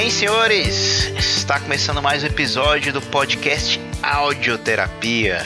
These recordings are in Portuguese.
Bem, senhores, está começando mais um episódio do podcast Audioterapia,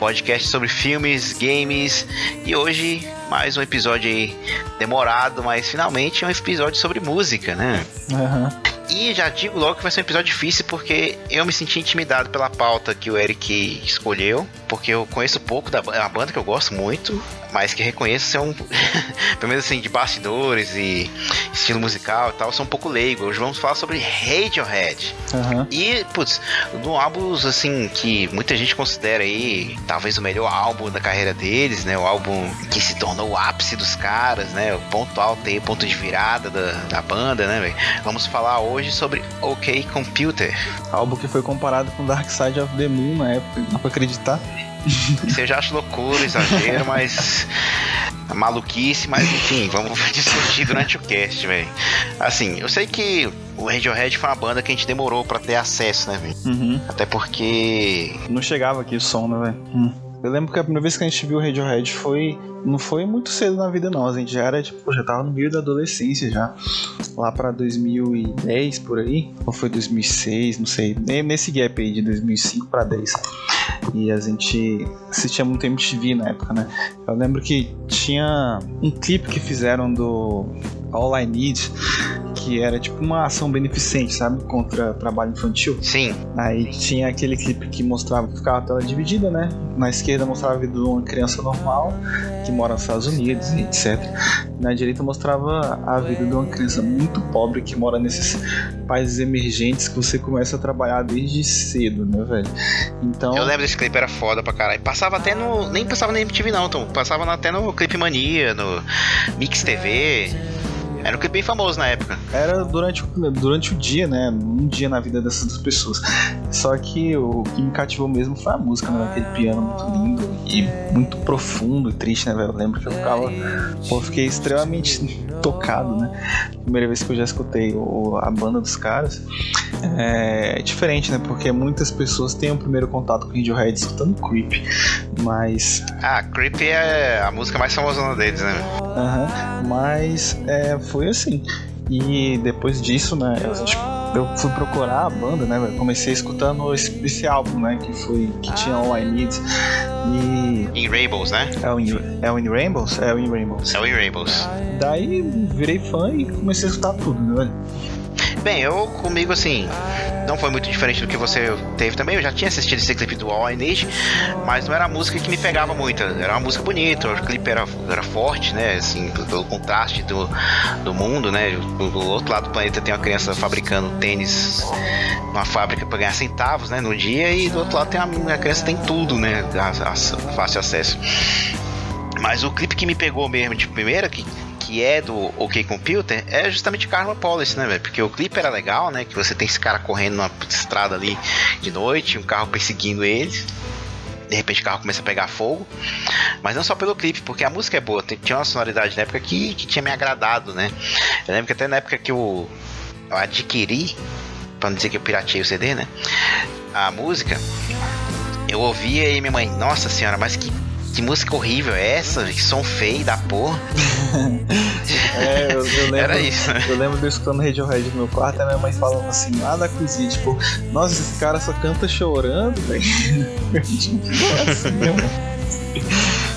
podcast sobre filmes, games e hoje mais um episódio aí demorado, mas finalmente é um episódio sobre música, né? Uhum. E já digo logo que vai ser um episódio difícil porque eu me senti intimidado pela pauta que o Eric escolheu, porque eu conheço pouco da é uma banda que eu gosto muito, mas que reconheço ser um, pelo menos assim, de bastidores e estilo musical e tal, sou um pouco leigo. Hoje vamos falar sobre Radiohead. Uhum. E, putz, um álbum assim que muita gente considera aí talvez o melhor álbum da carreira deles, né? O álbum que se tornou o ápice dos caras, né? O ponto alto aí, ponto de virada da, da banda, né, véio? Vamos falar hoje sobre OK Computer. Álbum que foi comparado com Dark Side of the Moon na época, não pra acreditar. Isso eu já acho loucura, exagero, mas. Maluquice, mas enfim, vamos discutir durante o cast, velho. Assim, eu sei que o Radiohead foi uma banda que a gente demorou para ter acesso, né, velho? Uhum. Até porque. Não chegava aqui o som, né, velho? Hum. Eu lembro que a primeira vez que a gente viu o Radiohead foi. Não foi muito cedo na vida, não. A gente já era, tipo, já tava no meio da adolescência já. Lá pra 2010 por aí. Ou foi 2006, não sei. Nesse gap aí de 2005 pra 10. E a gente assistia muito MTV na época, né? Eu lembro que tinha um clipe que fizeram do All I Need que era tipo uma ação beneficente, sabe? Contra trabalho infantil. Sim. Aí tinha aquele clipe que mostrava, ficava a tela dividida, né? Na esquerda mostrava a vida de uma criança normal que mora nos Estados Unidos etc. Na direita mostrava a vida de uma criança muito pobre que mora nesses países emergentes que você começa a trabalhar desde cedo, né, velho? Então. Eu lembro desse clipe, era foda pra caralho. Passava até no. Nem passava na MTV, não, então. Passava até no Clipe Mania, no Mix TV. Era um clipe bem famoso na época. Era durante, durante o dia, né? Um dia na vida dessas pessoas. Só que o que me cativou mesmo foi a música, né? Aquele piano muito lindo e muito profundo e triste, né, velho? Eu lembro que eu ficava. Pô, eu fiquei extremamente tocado, né? Primeira vez que eu já escutei o, a banda dos caras. É diferente, né? Porque muitas pessoas têm o um primeiro contato com o Radiohead escutando Creep. Mas. Ah, Creep é a música mais famosa deles, né? Aham. Uhum. Mas é, foi assim. E depois disso, né, eu fui procurar a banda, né, comecei escutando esse, esse, álbum, né, que foi que tinha All I Need e In Rainbows, né? É o In, é o In Rainbows, é o In Rainbows. É o In Rainbows. Daí virei fã e comecei a escutar tudo, né, velho? Bem, eu comigo assim, não foi muito diferente do que você teve também. Eu já tinha assistido esse clipe do All I Need, mas não era a música que me pegava muito. Era uma música bonita, o clipe era, era forte, né? Assim, pelo contraste do, do mundo, né? Do, do outro lado do planeta tem uma criança fabricando tênis numa fábrica para ganhar centavos, né? No dia, e do outro lado tem uma, a criança tem tudo, né? A, a, fácil acesso. Mas o clipe que me pegou mesmo de primeira, que que é do OK Computer é justamente Karma Policy, né, velho? Porque o clipe era legal, né? Que você tem esse cara correndo numa estrada ali de noite, um carro perseguindo eles. De repente o carro começa a pegar fogo. Mas não só pelo clipe, porque a música é boa. Tinha uma sonoridade na época que, que tinha me agradado, né? Eu lembro que até na época que eu, eu adquiri, pra não dizer que eu piratei o CD, né? A música, eu ouvia e minha mãe, nossa senhora, mas que que música horrível é essa? Que som feio da porra. é, eu, eu, lembro. Era isso, né? Eu lembro de eu escutando Radiohead no meu quarto e a minha mãe falando assim, nada coisinha, tipo, nossa, esse cara só canta chorando, velho. tipo, assim.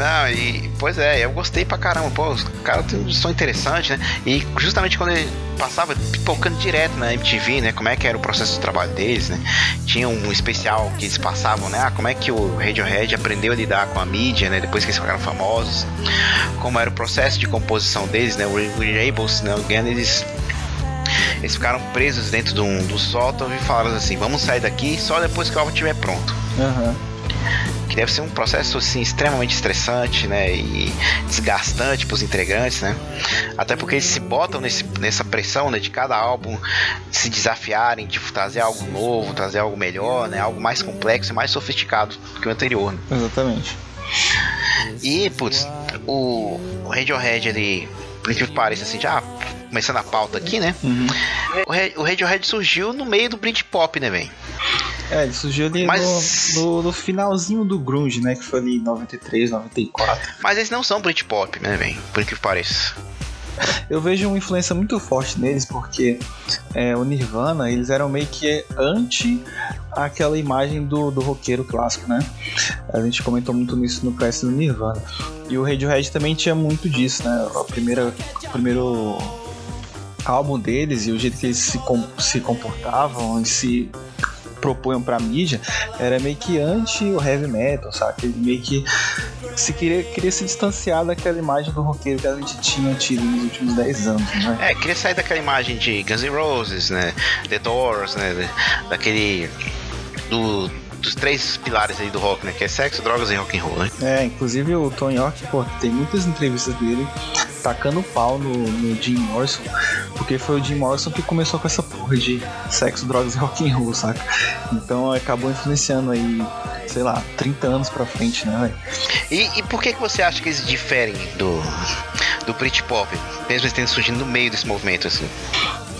Não, e pois é, eu gostei pra caramba. Pô, os caras tem um som interessante, né? E justamente quando ele passava pipocando direto na MTV, né? Como é que era o processo de trabalho deles, né? Tinha um especial que eles passavam, né? Ah, como é que o Radiohead aprendeu a lidar com a mídia, né? Depois que eles ficaram famosos. Como era o processo de composição deles, né? O Rebels, né? Eles eles ficaram presos dentro de um, do sótão e falaram assim: vamos sair daqui só depois que o álbum estiver pronto. Uhum que deve ser um processo assim extremamente estressante, né, e desgastante para os integrantes, né? Até porque eles se botam nesse, nessa pressão, né, de cada álbum se desafiarem, de tipo, trazer algo novo, trazer algo melhor, né, algo mais complexo e mais sofisticado que o anterior. Né? Exatamente. E, putz, o, o Radiohead, ele, por que pareça assim, já começando a pauta aqui, né? Uhum. O, Radiohead surgiu no meio do Britpop, né, velho? É, ele surgiu ali Mas... no, no, no, finalzinho do grunge, né? Que foi ali em 93, 94. Mas eles não são Britpop, né, velho? Por que pareça. Eu vejo uma influência muito forte neles porque é, o Nirvana, eles eram meio que anti aquela imagem do, do roqueiro clássico, né? A gente comentou muito nisso no PS do Nirvana. E o Radiohead também tinha muito disso, né? A primeira, o primeiro álbum deles e o jeito que eles se, com, se comportavam e se propunham pra mídia era meio que anti o heavy metal, sabe? Ele meio que se queria, queria se distanciar daquela imagem do roqueiro que a gente tinha tido nos últimos 10 anos, né? É, queria sair daquela imagem de Guns N' Roses, né? The Doors, né? Daquele. Do, dos três pilares aí do rock, né? Que é sexo, drogas e rock and roll, né? É, inclusive o Tony York, pô, tem muitas entrevistas dele tacando pau no, no Jim Morrison, porque foi o Jim Morrison que começou com essa porra de sexo, drogas e rock and roll, saca? Então acabou influenciando aí, sei lá, 30 anos pra frente, né, velho? E, e por que, que você acha que eles diferem do, do Britpop, mesmo eles tendo surgindo no meio desse movimento, assim?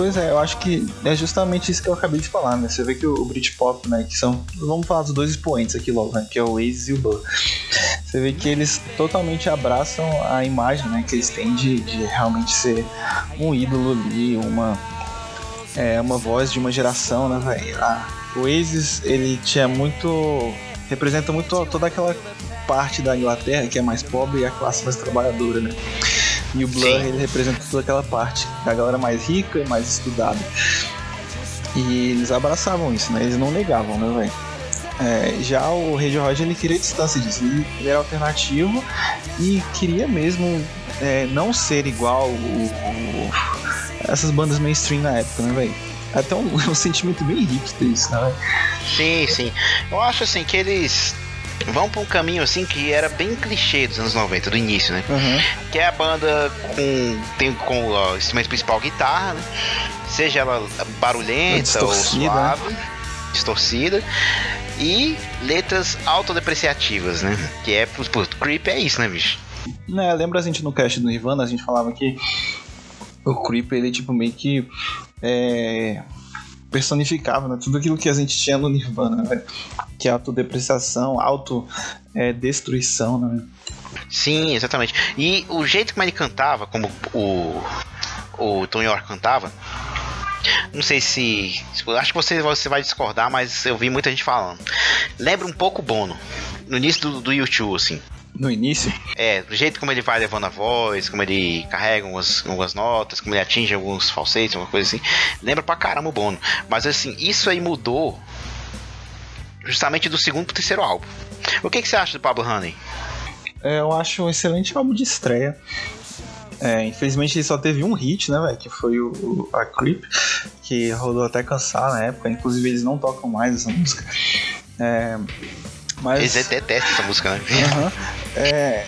Pois é, eu acho que é justamente isso que eu acabei de falar, né? Você vê que o, Britpop, né, que são, vamos falar dos dois expoentes aqui logo, né, que é o Oasis e o Blur. Você vê que eles totalmente abraçam a imagem, né, que eles têm de, de realmente ser um ídolo ali, uma é uma voz de uma geração, né, velho? O Oasis, ele tinha muito representa muito toda aquela parte da Inglaterra que é mais pobre e a classe mais trabalhadora, né? E o Blur ele representa toda aquela parte da galera mais rica e mais estudada. E eles abraçavam isso, né? Eles não negavam, né, velho? É, já o Radiohead ele queria distância disso, ele, ele era alternativo e queria mesmo é, não ser igual o, o- essas bandas mainstream na época, né, velho? Até um, um sentimento bem hipster isso, né? Sim, sim. Eu acho assim que eles vão pra um caminho assim que era bem clichê dos anos 90, do início, né? Uhum. Que é a banda com. tem com o instrumento principal guitarra, né? Seja ela barulhenta ou Distorcida, suave, distorcida. E letras autodepreciativas, né? Que é, pô, creep é isso, né, bicho? Né, lembra a gente no cast do Nirvana, a gente falava que o Creep, ele tipo meio que é, personificava né, tudo aquilo que a gente tinha no Nirvana, né? Que é autodepreciação, autodestruição, né? Sim, exatamente. E o jeito como ele cantava, como o, o Tom York cantava, não sei se. Acho que você, você vai discordar, mas eu vi muita gente falando. Lembra um pouco o Bono. No início do, do YouTube, assim. No início, É, do jeito como ele vai levando a voz, como ele carrega algumas, algumas notas, como ele atinge alguns falsetes, uma coisa assim. Lembra pra caramba o Bono. Mas assim, isso aí mudou justamente do segundo pro terceiro álbum. O que, que você acha do Pablo Honey? é, eu acho um excelente álbum de estreia. É, infelizmente ele só teve um hit, né, velho? Que foi o, a Creep, que rodou até cansar na época. Inclusive eles não tocam mais essa música. É, mas... Eles detestam essa música, né? Aham. É,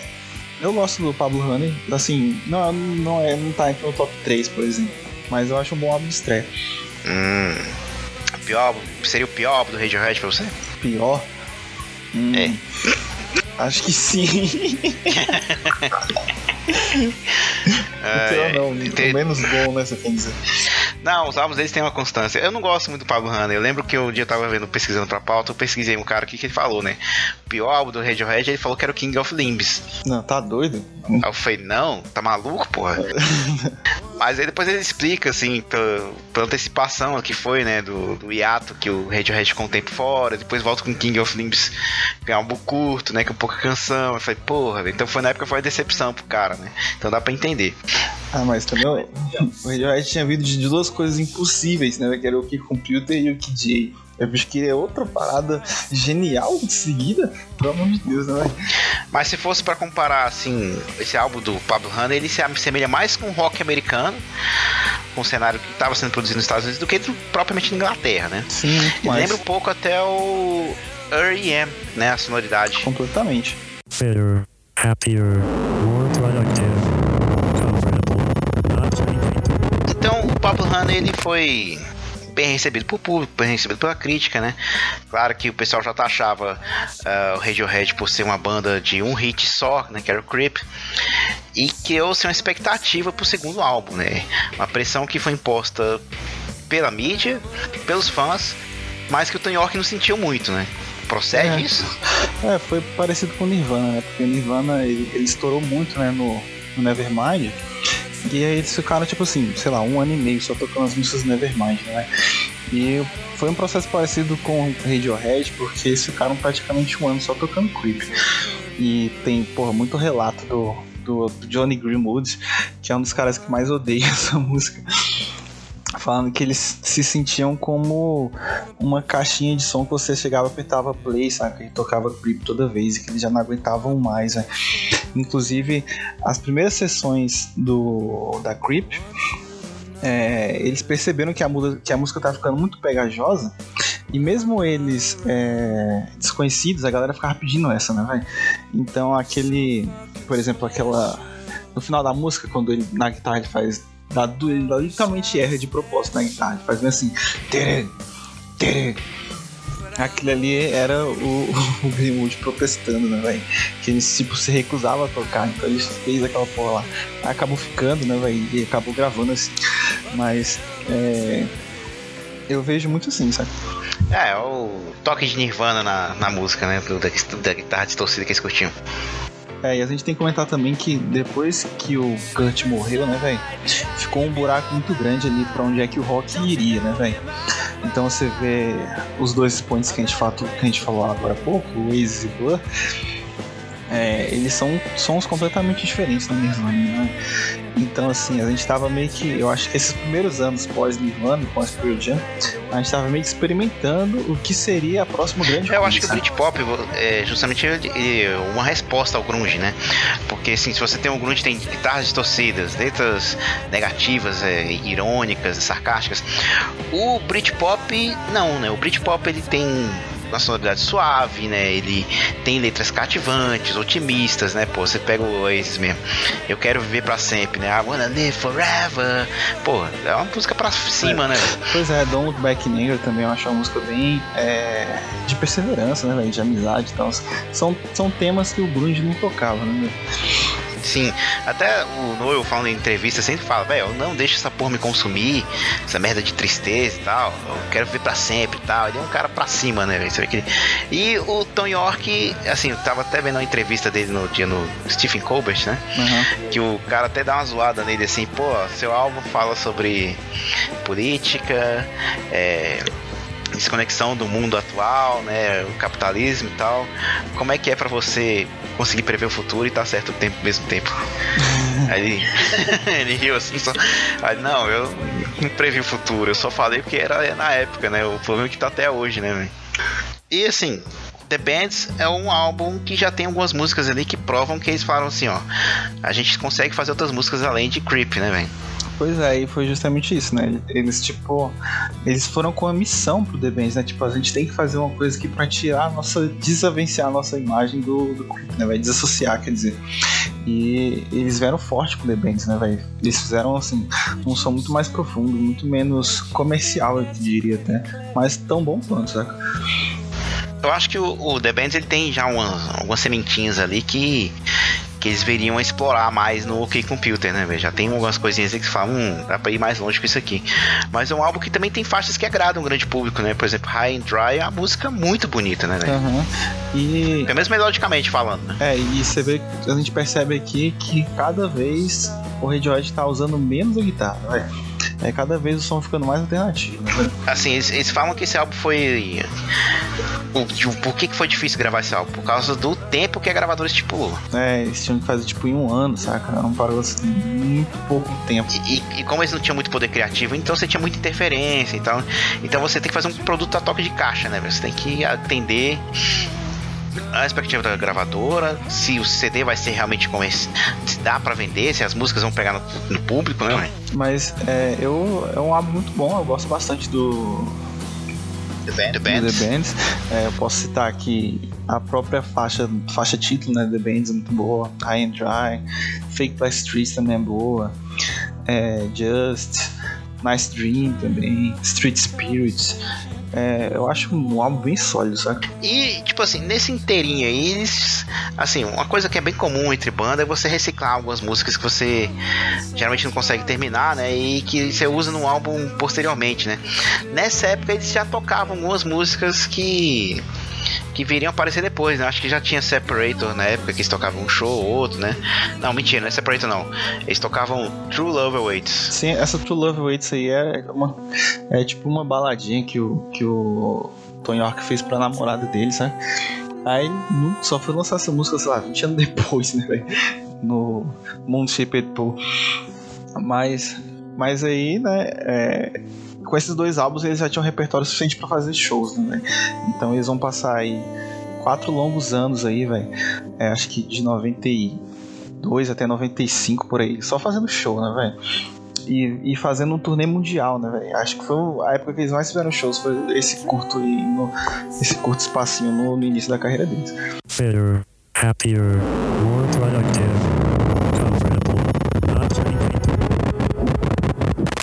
eu gosto do Pablo Honey, assim, não, não, é, não tá entre o top 3, por exemplo, mas eu acho um bom álbum de estreia. Hum. Pior seria o pior álbum do Radiohead pra você? Pior? Hum, É. Acho que sim. Então, não, tem- o menos bom, né, você quer dizer. Não, os álbuns eles têm uma constância. Eu não gosto muito do Pablo Hanna. Eu lembro que um dia eu tava vendo, pesquisando pra pauta, eu pesquisei um cara aqui que ele falou, né? O pior álbum do Radiohead, ele falou que era o King of Limbs. Não, tá doido? Aí eu falei, não, tá maluco, porra? Mas aí depois ele explica, assim, pela, pela antecipação que foi, né, do, do hiato que o Radiohead ficou um tempo fora, depois volta com King of Limbs, que é um álbum curto, né, com pouca canção. Eu falei, porra, então foi na época foi uma decepção pro cara, né? Então dá pra entender. Ah, mas também o o Radiohead tinha vindo de duas coisas impossíveis, né, que era o Key Computer e o KJ. Eu acho que é outra parada genial de seguida, pelo amor de Deus, né? Mas se fosse pra comparar, assim, esse álbum do Pablo Hanna, ele se assemelha mais com o rock americano, com o cenário que estava sendo produzido nos Estados Unidos, do que do- propriamente na Inglaterra, né? Sim, mais. lembra um pouco até o R.E.M., né? A sonoridade. Completamente. Better, happier, more productive. Então, o Pablo Hanna, ele foi bem recebido por público, bem recebido pela crítica, né? Claro que o pessoal já taxava ah, o Radiohead por ser uma banda de um hit só, né? Que era o Creep. E criou-se uma expectativa pro segundo álbum, né? Uma pressão que foi imposta pela mídia, pelos fãs, mas que o Tony York não sentiu muito, né? Procede É. isso? É, foi parecido com o Nirvana, né? Porque o Nirvana ele, ele estourou muito, né, no, no Nevermind. E aí eles ficaram, tipo assim, sei lá, um ano e meio só tocando as músicas Nevermind, né? E foi um processo parecido com Radiohead, porque eles ficaram praticamente um ano só tocando Creep. E tem, porra, muito relato do, do, do Johnny Greenwood, que é um dos caras que mais odeia essa música falando que eles se sentiam como uma caixinha de som que você chegava, apertava play, sabe? Que tocava creep toda vez e que eles já não aguentavam mais, né? Inclusive, as primeiras sessões do da creep, é, eles perceberam que a, que a música estava ficando muito pegajosa e mesmo eles é, desconhecidos, a galera ficava pedindo essa, né, velho? Então aquele, por exemplo, aquela no final da música quando ele na guitarra ele faz dá, ele literalmente erra de propósito na guitarra, ele faz bem assim. Aquilo ali era o, o Greenwood protestando, né, velho? Que ele tipo, se recusava a tocar, então ele fez aquela porra lá. Acabou ficando, né, velho? E acabou gravando assim. Mas é, eu vejo muito assim, sabe? É, o toque de Nirvana na, na música, né? Da, da guitarra distorcida que eles curtiam. É, e a gente tem que comentar também que depois que o Kurt morreu, né, velho? Ficou um buraco muito grande ali para onde é que o rock iria, né, velho? Então você vê os dois pontos que a gente, falou, que a gente falou agora há pouco, o Oasis e Blur, é, eles são sons completamente diferentes no Nirvana, né? Então, assim, a gente tava meio que. Eu acho que esses primeiros anos pós-Nirvana, pós-Pearl Jam, a gente tava meio que experimentando o que seria a próxima grande é, Eu acho que o Britpop é justamente uma resposta ao grunge, né? Porque, assim, se você tem um grunge, tem guitarras distorcidas, letras negativas, é, irônicas, sarcásticas. O Britpop, não, né? O Britpop, ele tem uma sonoridade suave, né? Ele tem letras cativantes, otimistas, né? Pô, você pega o Oasis mesmo. Eu quero viver para sempre, né? I wanna live forever. Pô, é uma música pra cima, é. né? Pois é, Don't Look Back in Anger também eu acho uma música bem é, de perseverança, né, De amizade e tal. São, são temas que o grunge não tocava, né? Sim, até o Noel falando em entrevista sempre fala, velho, não deixa essa porra me consumir, essa merda de tristeza e tal, eu quero viver pra sempre e tal. Ele é um cara pra cima, né, velho? E o Tom York, assim, eu tava até vendo uma entrevista dele no dia no Stephen Colbert, né? Uhum. Que o cara até dá uma zoada nele assim, pô, seu álbum fala sobre política, é desconexão do mundo atual, né, o capitalismo e tal. Como é que é para você conseguir prever o futuro e tá certo o tempo ao mesmo tempo? Aí ele, ele riu assim, só. Aí, não, eu não previ o futuro, eu só falei porque era na época, né? O problema é que tá até hoje, né, véio? E assim, The Bands é um álbum que já tem algumas músicas ali que provam que eles falam assim, ó, a gente consegue fazer outras músicas além de Creep, né, velho? Pois é, e foi justamente isso, né? Eles, tipo, eles foram com a missão pro The Bands, né? Tipo, a gente tem que fazer uma coisa aqui pra tirar a nossa, desavenciar a nossa imagem do, do né? Vai desassociar, quer dizer. E eles vieram forte com The Bands, né, velho? Eles fizeram, assim, um som muito mais profundo, muito menos comercial, eu diria até, mas tão bom quanto, saca? Eu acho que o, o The Bands ele tem já umas, algumas sementinhas ali que que eles veriam explorar mais no OK Computer, né, Já tem algumas coisinhas que falam, hum, dá pra ir mais longe com isso aqui. Mas é um álbum que também tem faixas que agradam o grande público, né? Por exemplo, High and Dry é uma música muito bonita, né, velho? Uhum. E... Pelo menos melodicamente falando, né? É, e você vê, a gente percebe aqui que cada vez o Radiohead tá usando menos a guitarra, velho é cada vez o som ficando mais alternativo. Né? Assim, eles, eles, falam que esse álbum foi. O, por que, que foi difícil gravar esse álbum? Por causa do tempo que a gravadora estipulou. É, eles tinham que fazer tipo em um ano, saca? Não parou assim, muito pouco tempo. E, e, e, como eles não tinham muito poder criativo, então você tinha muita interferência e tal. Então você tem que fazer um produto a toque de caixa, né? Você tem que atender a expectativa da gravadora, se o CD vai ser realmente como esse, se dá para vender, se as músicas vão pegar no, no público, né? Mas é, eu, é um álbum muito bom, eu gosto bastante do. The, Band, The Bands. The Bands. É, eu posso citar aqui a própria faixa, faixa título, né? The Bands é muito boa. High and Dry. Fake By Streets também é boa. É, Just. Nice Dream também. Street Spirits. É, eu acho um álbum bem sólido, sabe? E, tipo assim, nesse inteirinho aí, eles. Assim, uma coisa que é bem comum entre banda é você reciclar algumas músicas que você geralmente não consegue terminar, né? E que você usa no álbum posteriormente, né? Nessa época eles já tocavam algumas músicas que que viriam aparecer depois, né? Acho que já tinha Separator na época que eles tocavam um show ou outro, né? Não, mentira, não é Separator não. Eles tocavam True Love Awaits. Sim, essa True Love Awaits aí é uma é tipo uma baladinha que o que o Tony York fez pra namorada dele, sabe? Aí só foi lançar essa música, sei lá, 20 anos depois, né, velho? No Shaped Pool. Mas, mas aí, né, é, com esses dois álbuns eles já tinham repertório suficiente para fazer shows, né? Então eles vão passar aí quatro longos anos aí, velho. É, acho que de 92 até 95 por aí, só fazendo show, né, velho? E, e, fazendo um turnê mundial, né, velho? Acho que foi a época que eles mais fizeram shows, foi esse curto aí, no, esse curto espacinho no, no início da carreira deles. Better, happier,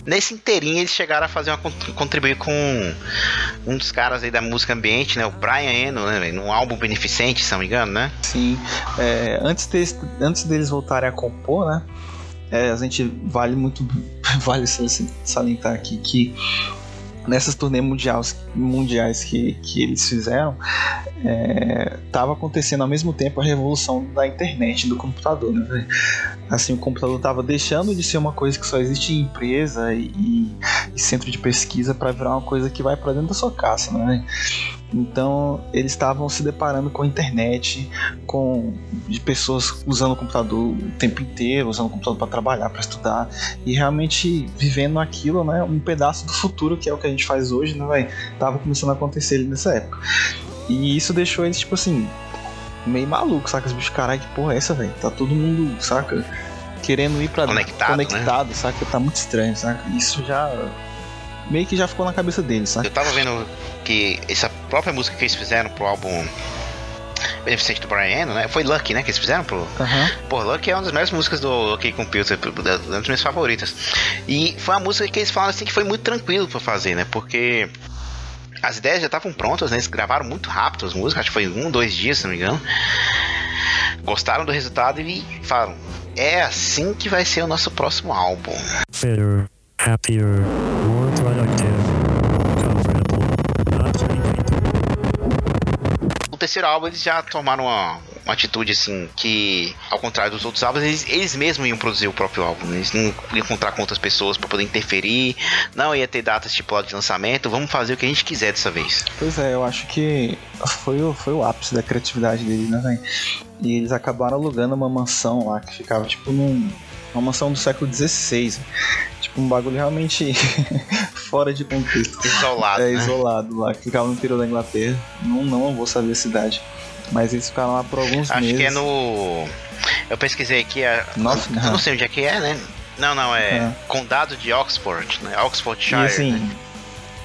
Nesse inteirinho eles chegaram a fazer uma contribuir com um dos caras aí da música ambiente, né? O Brian Eno, né? Num álbum beneficente, se não me engano, né? Sim. É, antes, deles, antes deles voltarem a compor, né? É, a gente vale muito vale salientar aqui que nessas turnês mundiais, mundiais que, que eles fizeram, estava é, acontecendo ao mesmo tempo a revolução da internet, do computador. Né? Assim, o computador estava deixando de ser uma coisa que só existe em empresa e, e centro de pesquisa para virar uma coisa que vai para dentro da sua casa. Né? Então eles estavam se deparando com a internet, com de pessoas usando o computador o tempo inteiro, usando o computador para trabalhar, para estudar e realmente vivendo aquilo, né? Um pedaço do futuro que é o que a gente faz hoje, né? Véio? Tava começando a acontecer nessa época. E isso deixou eles tipo assim meio maluco, saca? Os bichos, caralho, que porra é essa, velho? Tá todo mundo, saca? Querendo ir para conectado, conectado né? saca? Tá muito estranho, saca? Isso já meio que já ficou na cabeça deles, sabe? Eu tava vendo que essa própria música que eles fizeram pro álbum Beneficente do Brian Eno, né? Foi Lucky, né? Que eles fizeram pro. Uhum. Pô, Lucky é uma das melhores músicas do OK Computer, das minhas favoritas. E foi uma música que eles falaram assim que foi muito tranquilo pra fazer, né? Porque as ideias já estavam prontas, né? Eles gravaram muito rápido as músicas, acho que foi um, dois dias, se não me engano. Gostaram do resultado e falaram: é assim que vai ser o nosso próximo álbum. Better, happier, terceiro álbum eles já tomaram uma, uma atitude assim que, ao contrário dos outros álbuns, eles, eles mesmos iam produzir o próprio álbum. Né? Eles não iam encontrar com outras pessoas para poder interferir, não ia ter datas estipuladas de lançamento. Vamos fazer o que a gente quiser dessa vez. Pois é, eu acho que foi o, foi o ápice da criatividade deles, né, velho? E eles acabaram alugando uma mansão lá que ficava tipo num, uma mansão do século XVI. Um bagulho realmente fora de contexto. Isolado. É, né? isolado lá, que ficava no interior da Inglaterra. Não, não vou saber a cidade. Mas eles ficaram lá por alguns Acho meses. Acho que é no. Eu pesquisei aqui. É... Nossa, não, não sei onde é que é, né? Não, não, é, é. Condado de Oxford, né? Oxfordshire. E assim, né?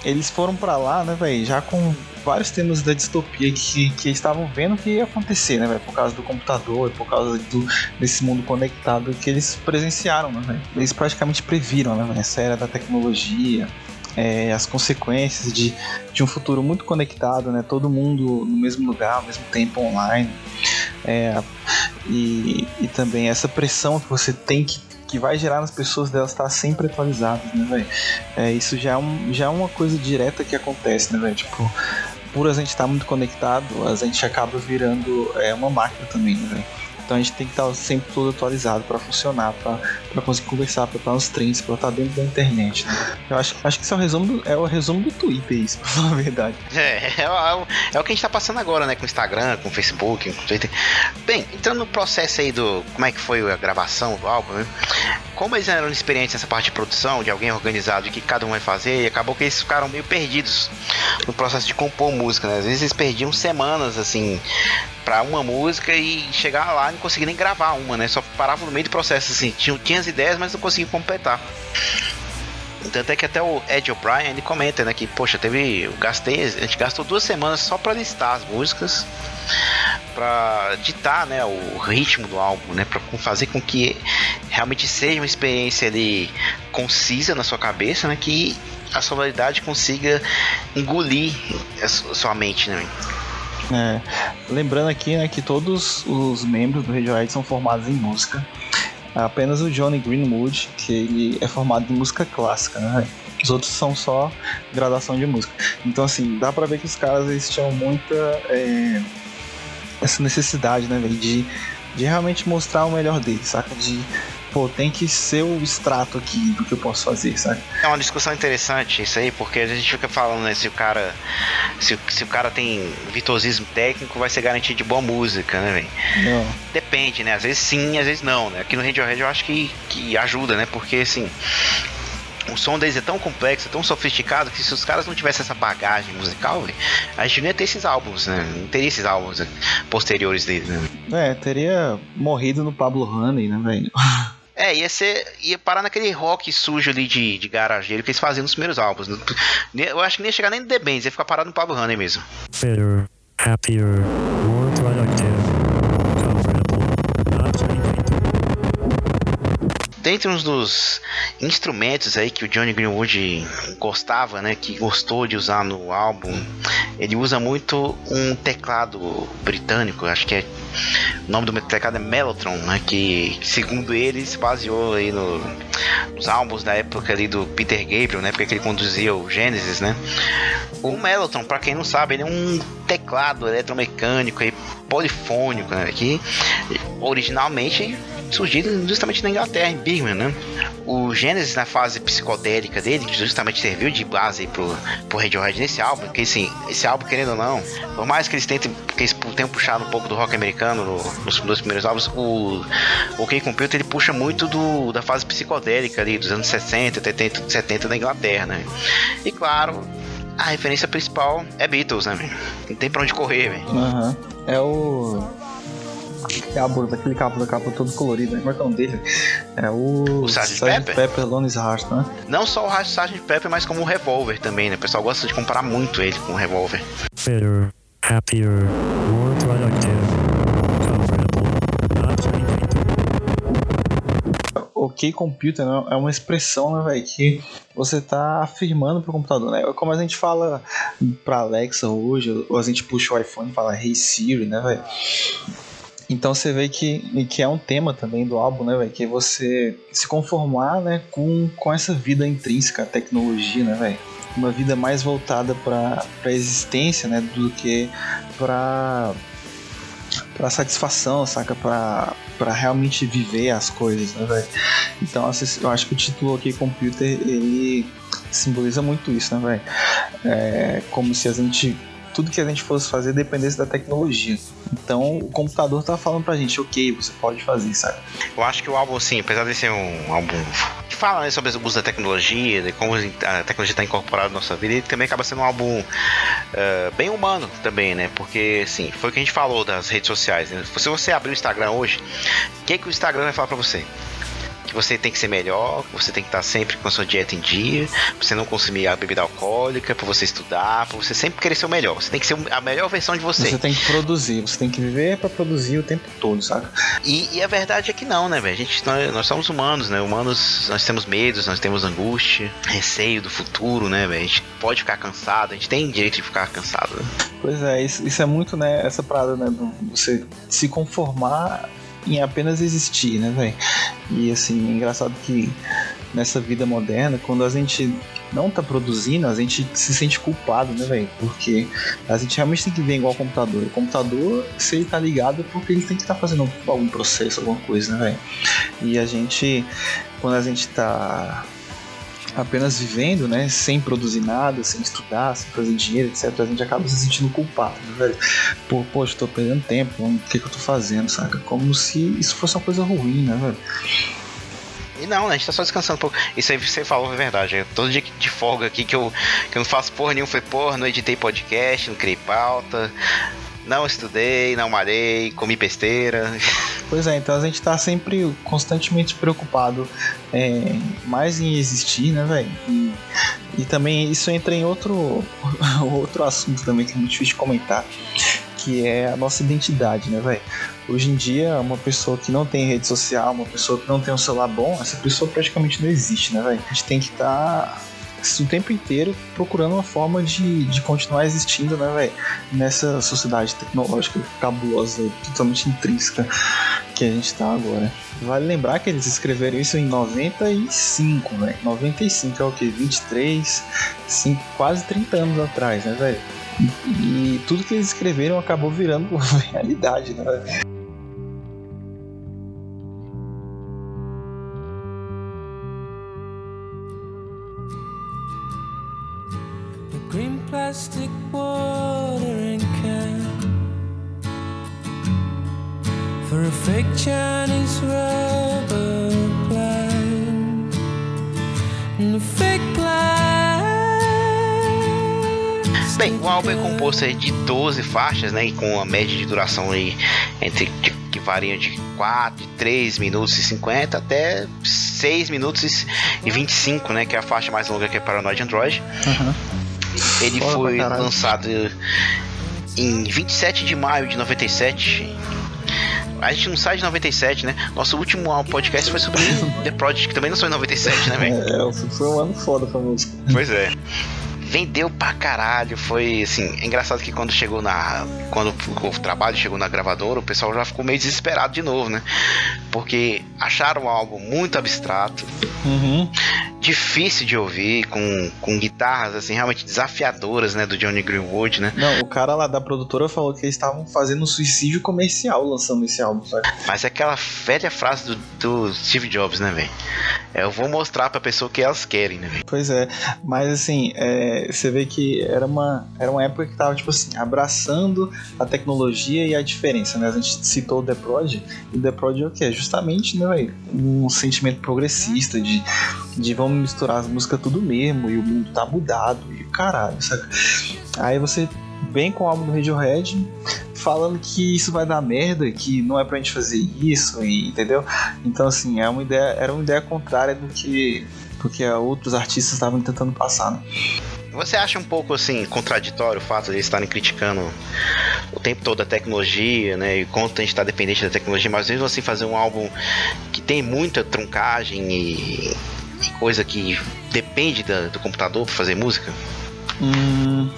eles foram para lá, né, velho, já com vários temas da distopia que, que estavam vendo que ia acontecer, né, velho, por causa do computador, por causa do, desse mundo conectado que eles presenciaram, né. Eles praticamente previram, né, véio, essa era da tecnologia, é, as consequências de, de um futuro muito conectado, né? Todo mundo no mesmo lugar, ao mesmo tempo online. É, e, e também essa pressão que você tem que que vai gerar nas pessoas delas estar sempre atualizadas, né, velho? É, isso já é, um, já é uma coisa direta que acontece, né, velho? Tipo, por a gente estar muito conectado, a gente acaba virando é, uma máquina também, né, velho? Então a gente tem que estar sempre todo atualizado para funcionar, para conseguir conversar, para estar nos trends, para estar dentro da internet. Né? Eu acho, acho que isso é o resumo do, é o resumo do Twitter, isso, pra falar a verdade. É, é, é, o, é o que a gente tá passando agora, né? Com o Instagram, com o Facebook, com o Twitter. Bem, entrando no processo aí do. Como é que foi a gravação do álbum, né? Como eles eram experientes nessa parte de produção, de alguém organizado, de que cada um vai fazer, e acabou que eles ficaram meio perdidos no processo de compor música, né? Às vezes eles perdiam semanas, assim, para uma música e chegar lá não conseguir nem gravar uma, né? Só parava no meio do processo, assim. Tinha, tinha as ideias, mas não conseguia completar. Tanto é que até o Ed O'Brien ele comenta, né? Que, poxa, teve. Eu gastei. A gente gastou duas semanas só para listar as músicas. para ditar né, o ritmo do álbum, né, para fazer com que realmente seja uma experiência ali concisa na sua cabeça, né, que a sonoridade consiga engolir a sua mente, né. É, lembrando aqui né, que todos os membros do Radiohead são formados em música. Apenas o Johnny Greenwood, que ele é formado em música clássica, né? Os outros são só gradação de música. Então, assim, dá pra ver que os caras eles tinham muita. É, essa necessidade, né, de, de realmente mostrar o melhor deles, saca? De pô, tem que ser o extrato aqui do que eu posso fazer, sabe? É uma discussão interessante isso aí, porque a gente fica falando, né, se o cara. Se, se o cara tem virtuosismo técnico, vai ser garantido de boa música, né, velho? Depende, né? Às vezes sim, às vezes não, né? Aqui no Radiohead eu acho que, que ajuda, né? Porque assim o som deles é tão complexo, é tão sofisticado que se os caras não tivessem essa bagagem musical, véio, a gente não ia ter esses álbuns, né? Não teria esses álbuns posteriores deles, né? É, teria morrido no Pablo Honey, né, velho? É, ia ser. ia parar naquele rock sujo ali de, de garageiro que eles faziam nos primeiros álbuns. Eu acho que nem ia chegar nem no The Bands, ia ficar parado no Pablo Honey mesmo. Better, happier, more productive, dentre uns dos instrumentos aí que o Johnny Greenwood gostava, né, que gostou de usar no álbum, ele usa muito um teclado britânico, acho que é o nome do teclado é Mellotron, né, que segundo ele se baseou aí no, nos álbuns da época ali do Peter Gabriel, né, porque ele conduzia o Genesis, né. O Mellotron, para quem não sabe, ele é um teclado eletromecânico aí polifônico, né, que originalmente surgido justamente na Inglaterra, em Birmingham, né? O Genesis na fase psicodélica dele, que justamente serviu de base pro, pro Radiohead nesse álbum, porque assim, esse álbum, querendo ou não, por mais que eles tentem, que eles tenham puxado um pouco do rock americano no, nos dois primeiros álbuns, o, o K-Computer ele puxa muito do, da fase psicodélica ali, dos anos 60, 70, 70 da Inglaterra, né? E claro, a referência principal é Beatles, né? Não tem pra onde correr, velho. Uhum. É o cabo, daquele cabo da capa todo colorido, né? Como é que é o nome dele? É o. O Sgt. Pepper? Pepper Lone's Heart, né? Não só o Sgt. Pepper, mas como o Revolver também, né? O pessoal gosta de comparar muito ele com o Revolver. Better, happier, more productive, Ok computer né? é uma expressão, né, velho, que você tá afirmando pro computador, né? Como a gente fala pra Alexa hoje, ou a gente puxa o iPhone e fala Hey Siri, né, velho? Então você vê que, que é um tema também do álbum, né, velho? Que é você se conformar, né, com, com essa vida intrínseca, a tecnologia, né, velho? Uma vida mais voltada para a existência, né, do que para para satisfação, saca? Para para realmente viver as coisas, né, velho? Então, eu acho que o título aqui, Computer, ele simboliza muito isso, né, velho? É como se a gente tudo que a gente fosse fazer dependesse da tecnologia. Então o computador tá falando pra gente, ok, você pode fazer, sabe? Eu acho que o álbum, sim, apesar de ser um álbum que fala né, sobre o uso da tecnologia, de como a tecnologia está incorporada na nossa vida, ele também acaba sendo um álbum uh, bem humano também, né? Porque, assim, foi o que a gente falou das redes sociais. Né? Se você abrir o Instagram hoje, o que, que o Instagram vai falar pra você? Que você tem que ser melhor, que você tem que estar sempre com a sua dieta em dia, pra você não consumir a bebida alcoólica, para você estudar, para você sempre querer ser o melhor. Você tem que ser a melhor versão de você. Você tem que produzir, você tem que viver para produzir o tempo todo, sabe? E, e, a verdade é que não, né, velho? A gente, nós, nós, somos humanos, né? Humanos, nós temos medos, nós temos angústia, receio do futuro, né, velho? A gente pode ficar cansado, a gente tem direito de ficar cansado. Né? Pois é, isso, isso é muito, né, essa parada, né, você se conformar em apenas existir, né, velho? E assim, é engraçado que nessa vida moderna, quando a gente não tá produzindo, a gente se sente culpado, né, velho? Porque a gente realmente tem que ver igual ao computador. O computador, se ele tá ligado, é porque ele tem que estar tá fazendo algum processo, alguma coisa, né, velho? E a gente, quando a gente tá apenas vivendo, né, sem produzir nada, sem estudar, sem fazer dinheiro, etc., a gente acaba se sentindo culpado, né, velho? Pô, poxa, tô perdendo tempo, o que, que eu tô fazendo, saca? Como se isso fosse uma coisa ruim, né, velho? E não, né? A gente tá só descansando um pouco. Isso aí você falou é verdade. Eu, todo dia de folga aqui que eu, que eu não faço porra nenhuma, foi porra, não editei podcast, não criei pauta, não estudei, não malhei, comi besteira. Pois é, então a gente tá sempre constantemente preocupado é, mais em existir, né, velho? E, e, também isso entra em outro, outro assunto também que é muito difícil de comentar, que é a nossa identidade, né, velho? Hoje em dia, uma pessoa que não tem rede social, uma pessoa que não tem um celular bom, essa pessoa praticamente não existe, né, velho? A gente tem que estar tá o tempo inteiro procurando uma forma de, de continuar existindo, né, velho? Nessa sociedade tecnológica cabulosa, totalmente intrínseca. Que a gente tá agora. Vale lembrar que eles escreveram isso em 95, velho. 95 é o que? 23, 5, quase 30 anos atrás, né, velho? E, tudo que eles escreveram acabou virando realidade, né, velho? Green plastic watering fake Chinese rubber plant and a fake Bem, o álbum é composto de 12 faixas, né? E com uma média de duração aí entre que, variam de 4, de 3 minutos e 50 até 6 minutos e 25, né? Que é a faixa mais longa que é Paranoid Android. Aham. Ele Foda foi lançado em 27 de maio de 97. A gente não sai de 97, né? Nosso último podcast foi sobre The Project, que também não saiu em 97, né, velho? É, foi um ano foda pra música. Pois é. Vendeu pra caralho, foi assim, é engraçado que quando chegou na. Quando o trabalho chegou na gravadora, o pessoal já ficou meio desesperado de novo, né? Porque acharam algo muito abstrato, Uhum. difícil de ouvir, com, com guitarras assim, realmente desafiadoras, né? Do Johnny Greenwood, né? Não, o cara lá da produtora falou que eles estavam fazendo um suicídio comercial lançando esse álbum, sabe? Mas é aquela velha frase do, do Steve Jobs, né, velho? Eu vou mostrar pra pessoa o que elas querem, né, velho? Pois é, mas assim, é, você vê que era uma, era uma época que tava, tipo assim, abraçando a tecnologia e a diferença, né? A gente citou o The Prod, e o The Prod é o que? É justamente, né, véio, um sentimento progressista de, de vamos misturar as músicas tudo mesmo, e o mundo tá mudado, e caralho, sabe? Aí você vem com o álbum do Radiohead falando que isso vai dar merda, que não é pra gente fazer isso, e, entendeu? Então, assim, é uma ideia, era uma ideia contrária do que, do que outros artistas estavam tentando passar, né? Você acha um pouco assim contraditório o fato de eles estarem criticando o tempo todo a tecnologia, né? E quanto a gente está dependente da tecnologia, mas mesmo assim fazer um álbum que tem muita truncagem e, e coisa que depende da- do computador para fazer música? Hum,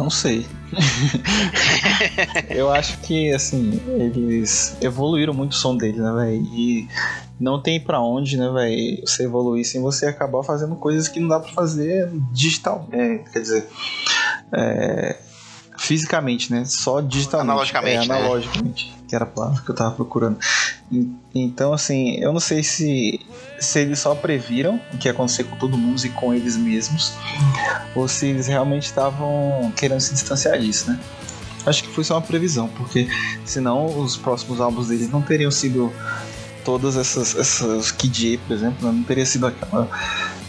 não sei. eu acho que, assim, eles evoluíram muito o som deles, né, velho? E não tem pra onde, né, velho, você evoluir sem você acabar fazendo coisas que não dá pra fazer digital. É, quer dizer, é, fisicamente, né? Só digitalmente. Analogicamente, É, né? Que era a palavra que eu tava procurando. En- Então, assim, eu não sei se, se eles só previram o que ia acontecer com todo mundo e com eles mesmos, ou se eles realmente estavam querendo se distanciar disso, né? Acho que foi só uma previsão, porque senão os próximos álbuns deles não teriam sido todas essas, essas Kid por exemplo, não teria sido aquela,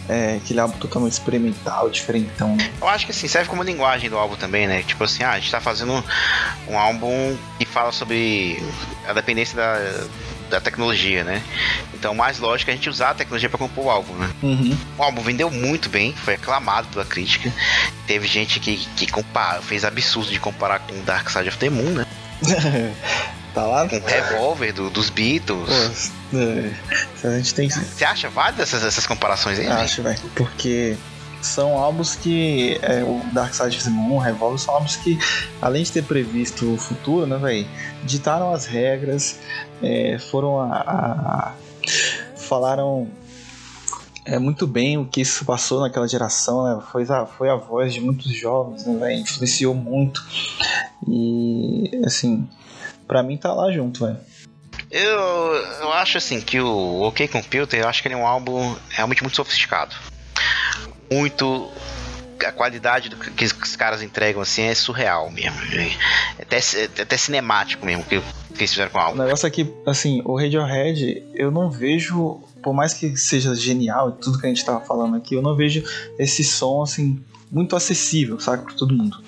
é, aquele álbum totalmente experimental, diferentão. Eu acho que assim, serve como linguagem do álbum também, né? Tipo assim, ah, a gente tá fazendo um álbum que fala sobre a dependência da, da tecnologia, né? Então, mais lógico é a gente usar a tecnologia para compor o álbum, né? Uhum. O álbum vendeu muito bem, foi aclamado pela crítica. Teve gente que, que compara, fez absurdo de comparar com Dark Side of the Moon, né? tá lá? Com Revolver do, dos Beatles. Pô, é, a gente tem que Você acha válido essas, essas comparações aí? né? Acho, velho. Porque são álbuns que. É, o Dark Side of the Moon, o Revolver, são álbuns que, além de ter previsto o futuro, né, velho? Ditaram as regras, é, foram a. a- a- falaram. É muito bem o que isso passou naquela geração, né? Foi a, foi a voz de muitos jovens, né, velho? Influenciou muito. E, assim, pra mim tá lá junto, velho. Eu, eu acho assim que o OK Computer, eu acho que ele é um álbum realmente muito sofisticado. Muito. A qualidade do que os caras entregam assim é surreal mesmo. É até, é até cinemático mesmo que, que eles fizeram com o O álbum. negócio aqui, assim, o Radiohead, eu não vejo, por mais que seja genial tudo que a gente tava falando aqui, eu não vejo esse som, assim, muito acessível, sabe, pra todo mundo.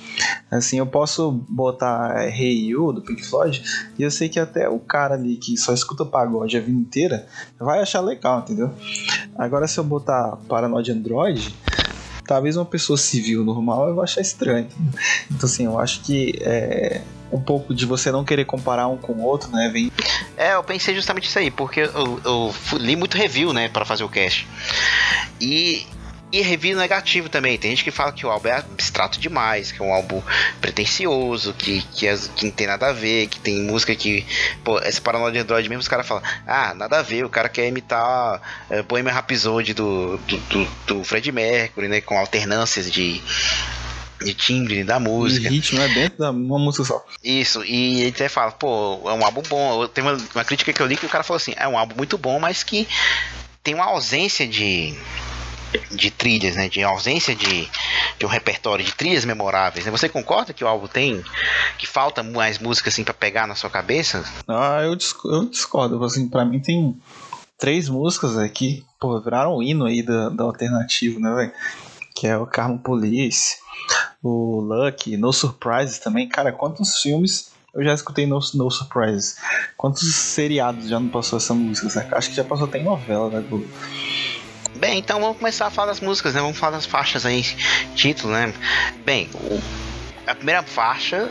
Assim, eu posso botar Hey You, do Pink Floyd, e eu sei que até o cara ali que só escuta pagode a vida inteira vai achar legal, entendeu? Agora, se eu botar Paranoid Android, talvez uma pessoa civil normal vai achar estranho. Então, assim, eu acho que é um pouco de você não querer comparar um com o outro, né? Vem É, eu pensei justamente isso aí, porque eu, eu li muito review, né, para fazer o cast. E E review negativo também. Tem gente que fala que o álbum é abstrato demais, que é um álbum pretencioso, que, que, é, que não tem nada a ver, que tem música que. Pô, esse Paranoia de Android mesmo, os caras falam, ah, nada a ver, o cara quer imitar é, Bohemian Rhapsody do, do, do, do Fred Mercury, né? Com alternâncias de de timbre da música. E ritmo é dentro da uma música só. Isso, e ele até fala, pô, é um álbum bom. Tem uma, uma crítica que eu li que o cara falou assim, é um álbum muito bom, mas que tem uma ausência de de trilhas, né? De ausência de, de um repertório de trilhas memoráveis. Né? Você concorda que o álbum tem que falta mais música assim para pegar na sua cabeça? Ah, eu, eu discordo. Assim, para mim tem três músicas aqui, pô, viraram um hino aí da, da alternativa, né, velho? Que é o Carmo Police, o Lucky, No Surprises também. Cara, quantos filmes eu já escutei No, no Surprises? Quantos seriados já não passou essa música? Acho que já passou até em novela da Globo. Bem, então vamos começar a falar das músicas, né? Vamos falar das faixas aí, título, né? Bem, o, a primeira faixa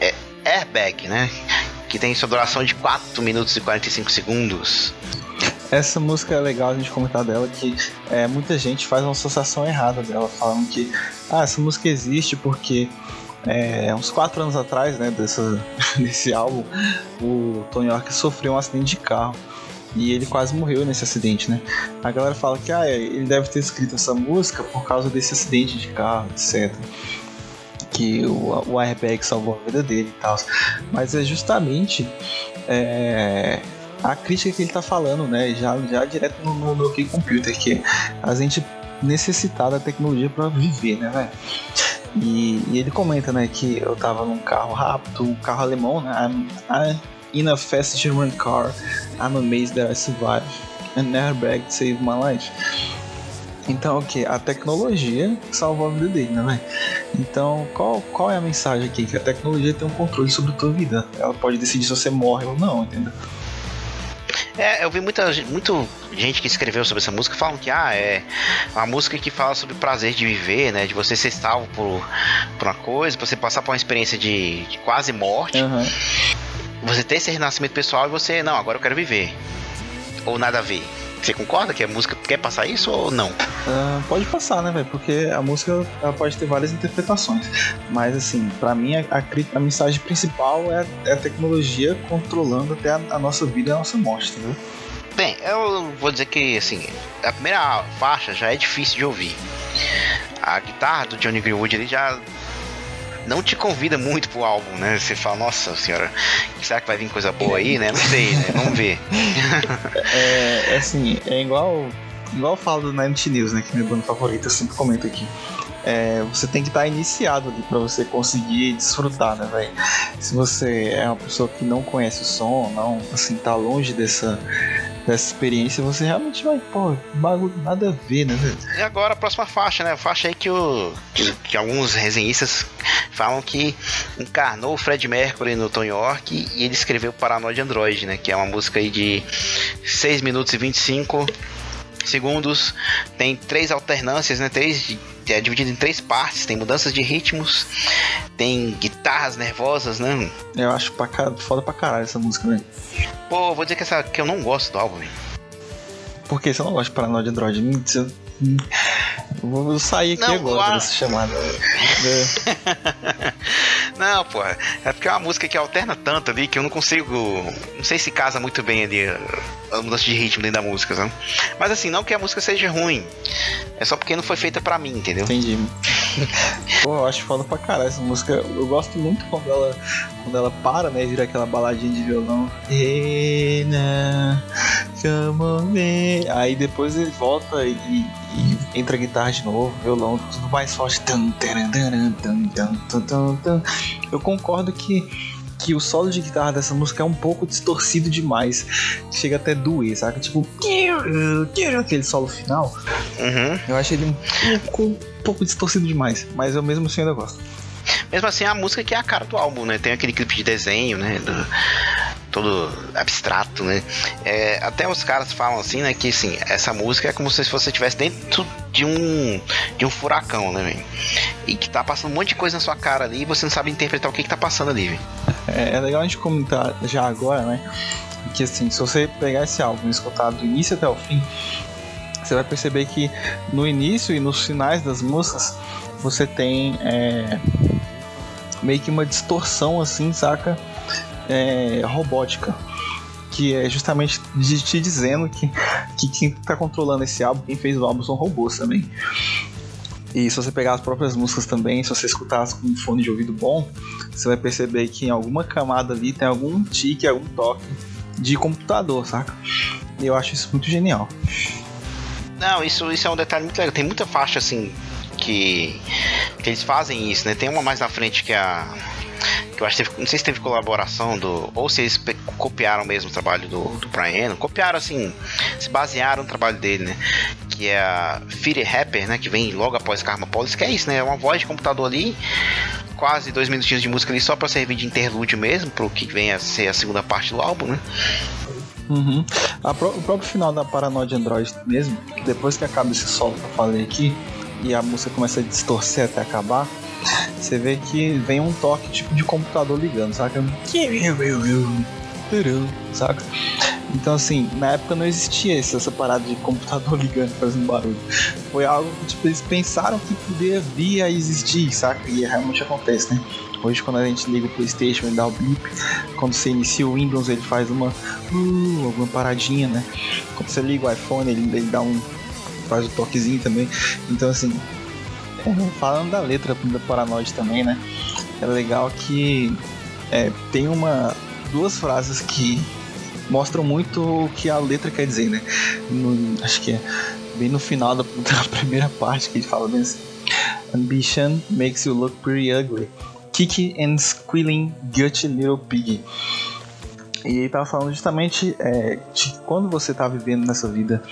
é Airbag, né? Que tem sua duração de 4 minutos e 45 segundos. Essa música é legal a gente comentar dela, que é, muita gente faz uma associação errada dela, falando que ah, essa música existe porque é, uns quatro anos atrás, né, dessa, desse álbum, o Tony York sofreu um acidente de carro. E ele quase morreu nesse acidente, né? A galera fala que ah, ele deve ter escrito essa música por causa desse acidente de carro, etc. Que o, o airbag salvou a vida dele e tal. Mas é justamente é, a crítica que ele tá falando, né? Já, já direto no, no, no Computer, que a gente necessitar da tecnologia para viver, né? E, e, ele comenta, né, que eu tava num carro rápido, um carro alemão, né? I'm, I'm in a fast German car. I'm amazed that I survived. An airbag saved my life. Então, o que? A tecnologia salvou a vida dele, né, Então, qual, qual é a mensagem aqui? Que a tecnologia tem um controle sobre a tua vida. Ela pode decidir se você morre ou não, entendeu? É, eu vi muita, muito gente que escreveu sobre essa música falando que ah, é uma música que fala sobre o prazer de viver, né? De você ser salvo por, por uma coisa, pra você passar por uma experiência de, de quase morte. Uhum você ter esse renascimento pessoal e você, não, agora eu quero viver. Ou nada a ver. Você concorda que a música quer passar isso ou não? Uh, pode passar, né, velho? Porque a música pode ter várias interpretações. Mas, assim, para mim, a, a, a, mensagem principal é, é, a tecnologia controlando até a, a, nossa vida e a nossa morte, entendeu? Bem, eu vou dizer que, assim, a primeira faixa já é difícil de ouvir. A guitarra do Johnny Greenwood ele já não te convida muito pro álbum, né? Você fala, nossa senhora, será que vai vir coisa boa aí, né? Não sei, né? Vamos ver. é, é, assim, é igual, igual eu falo do Night News, né? Que é minha banda favorita, eu sempre comento aqui. É, você tem que estar iniciado ali para você conseguir desfrutar, né, velho? Se você é uma pessoa que não conhece o som, não, assim, tá longe dessa dessa experiência, você realmente vai, pô, bagulho nada a ver, né, velho? E agora a próxima faixa, né? A faixa aí que, o, que, que, alguns resenhistas falam que encarnou o Fred Mercury no Tony York e ele escreveu Paranoid Android, né? Que é uma música aí de 6 minutos e 25 segundos. Tem três alternâncias, né? Três é dividido em três partes, tem mudanças de ritmos, tem guitarras nervosas, né? Eu acho pra, foda pra caralho essa música, velho. Pô, vou dizer que, essa, que eu não gosto do álbum, velho. Por que você não gosta de Paranoid Android? Vou sair aqui não, agora dessa chamada. não, pô. É porque é uma música que alterna tanto ali que eu não consigo. Não sei se casa muito bem ali a mudança de ritmo dentro da música, sabe? Mas assim, não que a música seja ruim. É só porque não foi feita pra mim, entendeu? Entendi. Pô, eu acho foda pra caralho essa música. Eu gosto muito quando ela, quando ela para, né? Vira aquela baladinha de violão. Me. Aí depois ele volta e, e entra a guitarra de novo, violão, tudo mais forte. Eu concordo que que o solo de guitarra dessa música é um pouco distorcido demais. Chega até doer, sabe? Tipo, aquele solo final. Uhum. Eu acho ele um pouco, um pouco distorcido demais, mas eu mesmo assim ainda gosto. Mesmo assim, a música que é a cara do álbum, né? Tem aquele clipe de desenho, né? Do todo abstrato, né? É, até os caras falam assim, né? Que assim, essa música é como se você estivesse dentro de um de um furacão, né, velho? E que tá passando um monte de coisa na sua cara ali e você não sabe interpretar o que, que tá passando ali, velho. É, é legal a gente comentar já agora, né? Que assim, se você pegar esse álbum e escutar do início até o fim, você vai perceber que no início e nos finais das músicas você tem é, meio que uma distorção assim, saca? É, robótica. Que é justamente te dizendo que, que quem tá controlando esse álbum, quem fez o álbum são robôs também. E se você pegar as próprias músicas também, se você escutar com um fone de ouvido bom, você vai perceber que em alguma camada ali tem algum tique, algum toque de computador, saca? E eu acho isso muito genial. Não, isso, isso é um detalhe muito legal. Tem muita faixa assim que, que eles fazem isso, né? Tem uma mais na frente que é a. Que eu acho que teve, não sei se teve colaboração do. Ou se eles copiaram mesmo o trabalho do, do Brian Eno. Copiaram assim, se basearam no trabalho dele, né? Que é a Fire Rapper, né? Que vem logo após Karma Police, que é isso, né? É uma voz de computador ali. Quase dois minutinhos de música ali só pra servir de interlúdio mesmo, pro que vem a ser a segunda parte do álbum, né? Uhum. A pró- o próprio final da Paranoia de Android mesmo, depois que acaba esse solo que eu falei aqui, e a música começa a distorcer até acabar, você vê que vem um toque tipo de computador ligando, saca? Saca? Então assim, na época não existia essa, essa parada de computador ligando fazendo barulho. Foi algo que tipo, eles pensaram que poderia vir a existir, saca? E realmente acontece, né? Hoje quando a gente liga o Playstation ele dá o blip, quando você inicia o Windows ele faz uma uh, alguma paradinha, né? Quando você liga o iPhone ele, ele dá um faz o toquezinho também. Então assim, falando da letra da Paranoid também, né? É legal que é, tem uma duas frases que mostram muito o que a letra quer dizer, né? No- acho que é bem no final da, da primeira parte que ele fala bem assim: Ambition makes you look pretty ugly. Kiki and squealing guilty little pig. E ele tava falando justamente é, de quando você tá vivendo nessa vida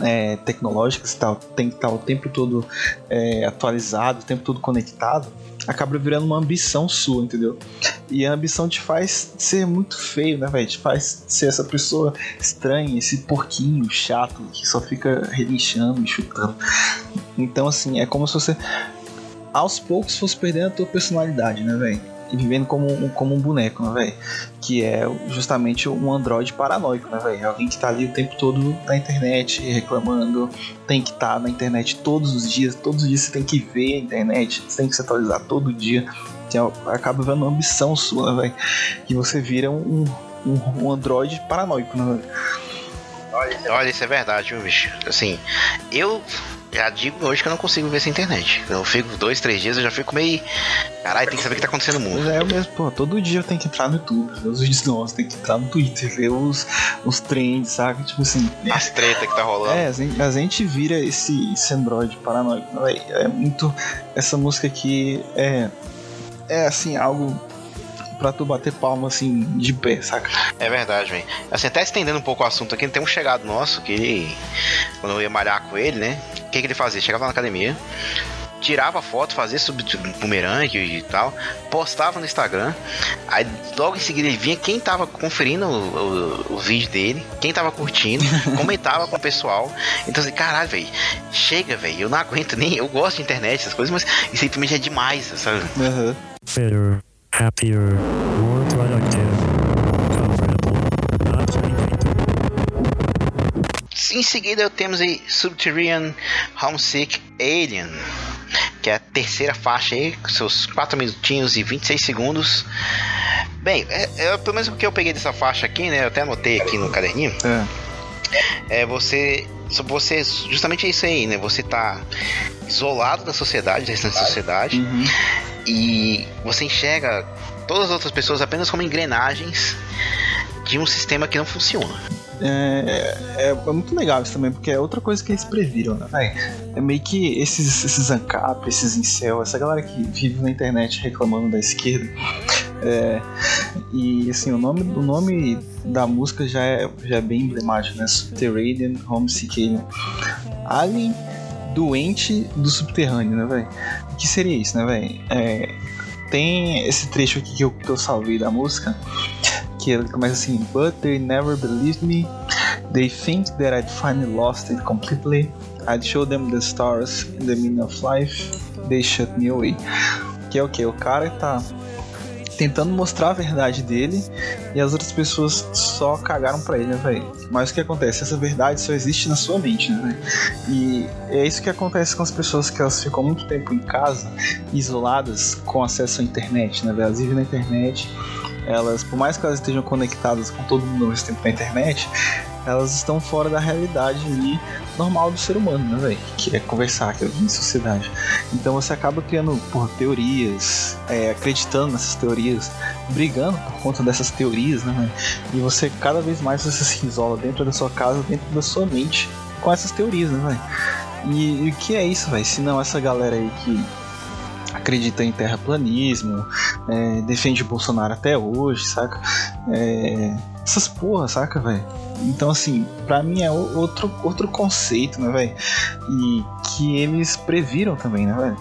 é, tecnológica, você tá, tem que estar o tempo todo é, atualizado, o tempo todo conectado, acaba virando uma ambição sua, entendeu? E a ambição te faz ser muito feio, né, velho? Te faz ser essa pessoa estranha, esse porquinho chato que só fica relinchando e chutando. Então, assim, é como se você aos poucos fosse perdendo a tua personalidade, né, velho? E vivendo como um, como um boneco, né, velho? Que é justamente um androide paranoico, né, velho? Alguém que tá ali o tempo todo na internet reclamando, tem que estar na internet todos os dias, todos os dias você tem que ver a internet, você tem que se atualizar todo dia. Que é- acaba vendo uma ambição sua, né, velho? E você vira um, um, um androide paranoico, né, velho? Olha, isso é verdade, viu, bicho? Assim, eu já digo hoje que eu não consigo ver essa internet. Eu fico dois, três dias, eu já fico meio. Caralho, tem que saber o que tá acontecendo no Pois mundo. é, eu mesmo, pô, todo dia eu tenho que entrar no YouTube, ver os vídeos novos, tenho que entrar no Twitter, ver os, os trends, saca? Tipo assim. As treta que tá rolando. É, a gente, a gente vira esse, esse Android paranoico. véi? É muito. Essa música aqui é. É assim, algo pra tu bater palma assim, de pé, saca? É verdade, velho. Assim, até estendendo um pouco o assunto aqui, tem um chegado nosso que ele, quando eu ia malhar com ele, né? O que, que ele fazia? Chegava na academia, tirava foto, fazia sub bumerangue e tal, postava no Instagram. Aí logo em seguida ele vinha quem tava conferindo o, o- o vídeo dele, quem tava curtindo, comentava com o pessoal. Então assim, caralho, velho, chega, velho, eu não aguento nem. Eu gosto de internet, essas coisas, mas isso aí pra mim já é demais, sabe? Aham. Happier, more productive, comfortable, not sleeping. Em seguida temos aí Subterranean Homesick Alien, que é a terceira faixa aí, com seus 4 minutinhos e 26 segundos. Bem, é, é, pelo menos o que eu peguei dessa faixa aqui, né? Eu até anotei aqui no caderninho. É. É você. Você. Justamente é isso aí, né? Você tá isolado da sociedade, da restante da sociedade. Uhum. E você enxerga todas as outras pessoas apenas como engrenagens de um sistema que não funciona. É, é, é muito legal isso também, porque é outra coisa que eles previram, né, véi? É meio que esses, esses ANCAP, esses incel, essa galera que vive na internet reclamando da esquerda. É, e assim, o nome, o nome da música já é, já é bem emblemático, né? Subterranean Homesick. Alien doente do subterrâneo, né, velho? O que seria isso, né, velho? É, tem esse trecho aqui que eu, que eu salvei da música, que ele começa assim: But they never believed me. They think that I'd finally lost it completely. I'd show them the stars in the meaning of life. They shut me away. Que é o que? O cara tá tentando mostrar a verdade dele e as outras pessoas só cagaram pra ele, né, velho? Mas o que acontece? Essa verdade só existe na sua mente, né? E é isso que acontece com as pessoas que elas ficam muito tempo em casa, isoladas, com acesso à internet, né, velho? Elas vivem na internet, elas, por mais que elas estejam conectadas com todo mundo ao mesmo tempo na internet, elas estão fora da realidade ali normal do ser humano, né, velho? Que é conversar, que é em sociedade. Então você acaba criando por teorias, é, acreditando nessas teorias, brigando por conta dessas teorias, né, velho? E você cada vez mais você se isola dentro da sua casa, dentro da sua mente, com essas teorias, né, velho? E, e o que é isso, velho? Se não essa galera aí que acredita em terraplanismo, é, defende Bolsonaro até hoje, saca? É, essas porra, saca, velho? Então, assim, pra mim é outro, outro conceito, né, velho? E que eles previram também, né, velho?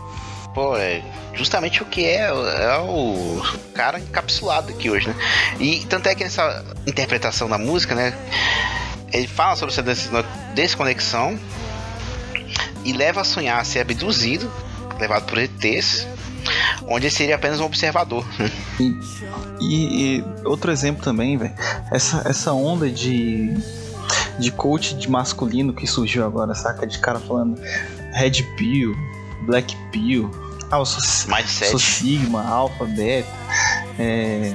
Pô, é justamente o que é, é o cara encapsulado aqui hoje, né? E tanto é que nessa interpretação da música, né? Ele fala sobre essa desconexão e leva a sonhar ser abduzido, levado por ETs, onde ele seria apenas um observador. E, e, e outro exemplo também, velho, essa, essa onda de, de coach de masculino que surgiu agora, saca? De cara falando Red Pill, Black Pill, ah, eu sou, sou Sigma, Alpha, Beta. É,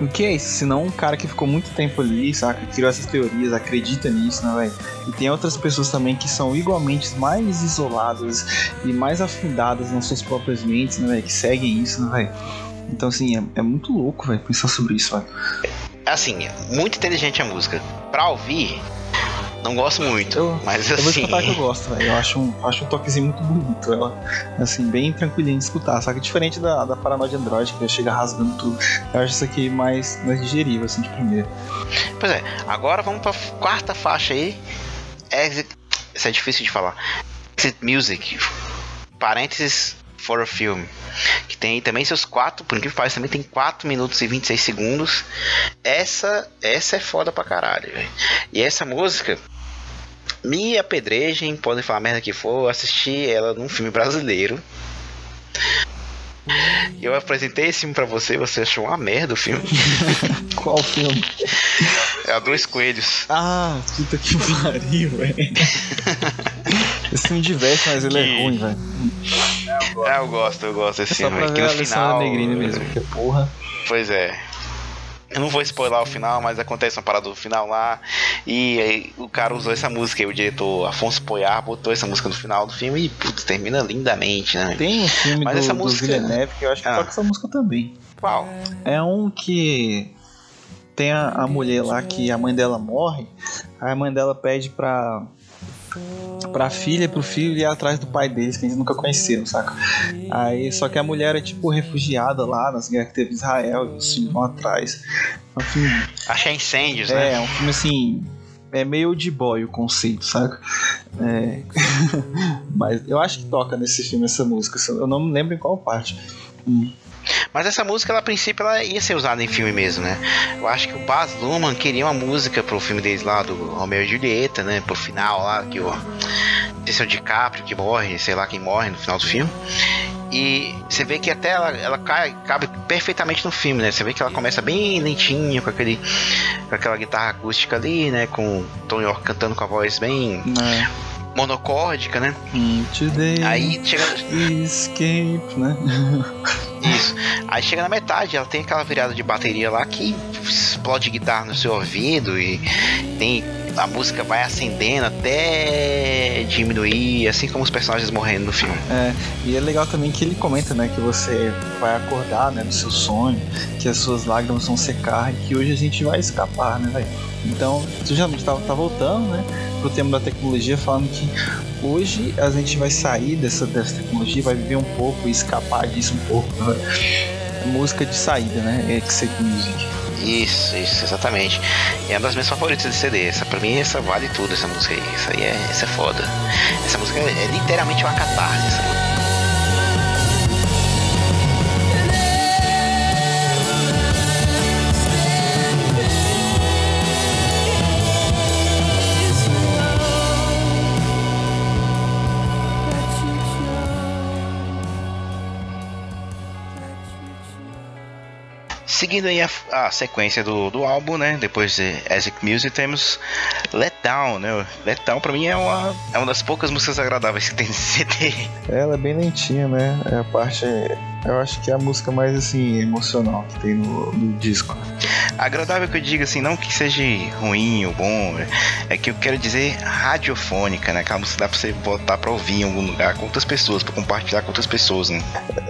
o que é isso? Senão um cara que ficou muito tempo ali, saca? Criou essas teorias, acredita nisso, né, velho? E tem outras pessoas também que são igualmente mais isoladas e mais afundadas nas suas próprias mentes, né, velho? Que seguem isso, né, velho? Então, assim, é, é muito louco, velho, pensar sobre isso, velho. Assim, é muito inteligente a música. Pra ouvir, não gosto muito, eu, mas assim... Eu vou escutar que eu gosto, velho. Eu acho um, acho um toquezinho muito bonito. Ela, assim, bem tranquilinho de escutar. Só que diferente da, da Paranoia de Android, que chega rasgando tudo. Eu acho isso aqui mais, mais digerível, assim, de primeira. Pois é, agora vamos pra quarta faixa aí. Exit... Isso é difícil de falar. Exit Music. Parênteses for a Film. Que tem também seus quatro, por incrível que pareça, também tem 4 minutos e 26 segundos. Essa, essa é foda pra caralho, véio. E essa música, me apedrejem, podem falar merda que for, eu assisti ela num filme brasileiro. Eu apresentei esse filme pra você, você achou uma merda o filme. Qual filme? É a Dois Coelhos. Ah, puta que pariu, velho. Esse filme diverte, mas ele é que... é ruim, velho. É, eu gosto, eu gosto desse é filme. Ver no final. Negrini mesmo, que porra. Pois é. Eu não vou spoiler o final, mas acontece uma parada do final lá. E aí, o cara usou essa música aí, o diretor Afonso Poyar botou essa música no final do filme e putz, termina lindamente, né? Tem um filme mas do, essa música... do Villeneuve que eu acho que ah. toca essa música também. Qual? É um que tem a, a mulher lá que a mãe dela morre, aí a mãe dela pede pra pra filha e pro filho ir atrás do pai deles, que eles nunca conheceram, saca? Aí, só que a mulher é tipo refugiada lá nas guerras que teve Israel, e os filhos vão atrás. É um filme. Achei incêndios, é, né? É, um filme assim. É meio de boy o conceito, saca? É... Mas eu acho que toca nesse filme essa música, eu não me lembro em qual parte. Hum. Mas essa música, ela, a princípio, ela ia ser usada em filme mesmo, né? Eu acho que o Baz Luhrmann queria uma música pro filme deles lá, do Romeo e Julieta, né? Pro final lá, que o... Esse é o DiCaprio que morre, sei lá quem morre no final do filme. E você vê que até ela, ela cai, cabe perfeitamente no filme, né? Você vê que ela começa bem lentinho, com aquele com aquela guitarra acústica ali, né? Com o Tom York cantando com a voz bem é. Monocórdica, né? Aí chega. Escape, né? Isso. Aí chega na metade, ela tem aquela virada de bateria lá que explode guitarra no seu ouvido e tem a música vai acendendo até diminuir, assim como os personagens morrendo no filme. É, e é legal também que ele comenta, né, que você vai acordar, né, no seu sonho, que as suas lágrimas vão secar e que hoje a gente vai escapar, né, velho? Então, tu já tá, tá voltando, né, pro tema da tecnologia, falando que hoje a gente vai sair dessa, dessa tecnologia, vai viver um pouco e escapar disso um pouco. Né? Música de saída, né? Exit Music. Isso, isso, exatamente. É uma das minhas favoritas de CD. Essa, pra mim, essa vale tudo, essa música aí. Essa aí é, essa é foda. Essa música é, é literalmente uma catarse. Essa música. Seguindo aí a, a sequência do, do álbum, né? Depois de Asic Music temos Let Down, né? Let Down pra mim é uma, é uma das poucas músicas agradáveis que tem nesse CD. Ela é bem lentinha, né? É a parte. Eu acho que é a música mais assim, emocional que tem no, no disco. Agradável que eu diga assim, não que seja ruim ou bom, é que eu quero dizer radiofônica, né? Aquela música dá pra você botar pra ouvir em algum lugar com outras pessoas, pra compartilhar com outras pessoas, né?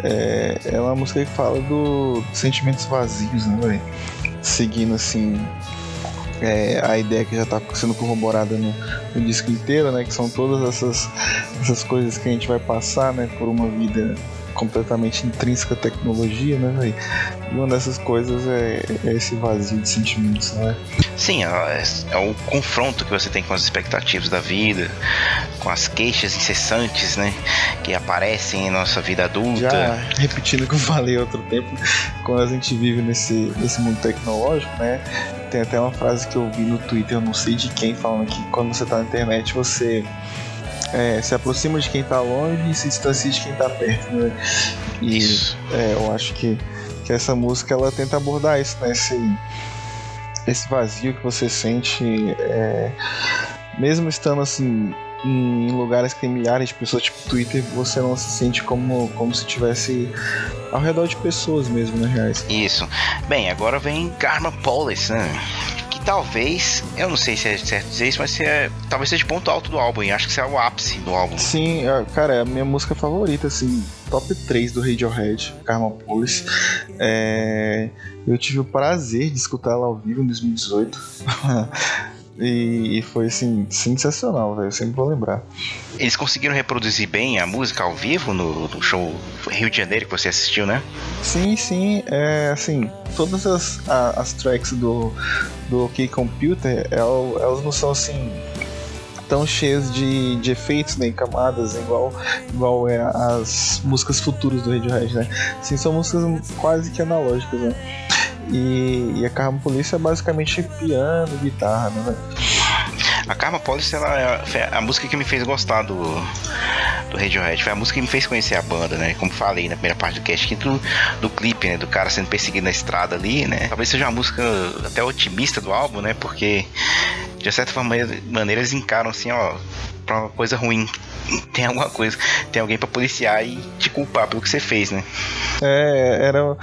É, é uma música que fala do sentimentos vazios, né, velho? Seguindo assim. É, a ideia que já está sendo corroborada no, no, disco inteiro, né? Que são todas essas, essas coisas que a gente vai passar, né? Por uma vida completamente intrínseca à tecnologia, né, véio? E uma dessas coisas é, é, esse vazio de sentimentos, né? Sim, é, é, o confronto que você tem com as expectativas da vida, com as queixas incessantes, né? Que aparecem em nossa vida adulta. Já repetindo o que eu falei outro tempo, quando a gente vive nesse, nesse mundo tecnológico, né? Tem até uma frase que eu vi no Twitter, eu não sei de quem, falando que quando você está na internet você é, se aproxima de quem está longe e se distancia de quem está perto, né? E, isso. É, eu acho que, que essa música ela tenta abordar isso, né? Esse, esse vazio que você sente, é, mesmo estando assim em lugares que tem milhares de pessoas, tipo Twitter, você não se sente como, como se tivesse ao redor de pessoas mesmo, né, reais. Isso. Bem, agora vem Karma Police, né? Talvez, eu não sei se é certo dizer isso, mas se é, talvez seja ponto alto do álbum, acho que isso é o ápice do álbum. Sim, é, cara, é a minha música favorita, assim, top 3 do Radiohead, Karma Police. É, eu tive o prazer de escutar ela ao vivo em 2018. E, e, foi assim, sensacional, velho. Sempre vou lembrar. Eles conseguiram reproduzir bem a música ao vivo no, no, show Rio de Janeiro que você assistiu, né? Sim, sim. É, assim, todas as, as tracks do, do OK Computer, elas não são assim tão cheias de, de efeitos, né, camadas, igual, igual é as músicas futuras do Radiohead, né? Sim, são músicas quase que analógicas, né? E, e a Karma Police é basicamente piano, guitarra, né? A Karma Police ela é a música que me fez gostar do, do Radiohead. Foi a música que me fez conhecer a banda, né? Como falei na primeira parte do cast, do, do clipe, né? Do cara sendo perseguido na estrada ali, né? Talvez seja uma música até otimista do álbum, né? Porque de certa maneira eles encaram assim, ó, pra uma coisa ruim. Tem alguma coisa, tem alguém para policiar e te culpar pelo que você fez, né? É, era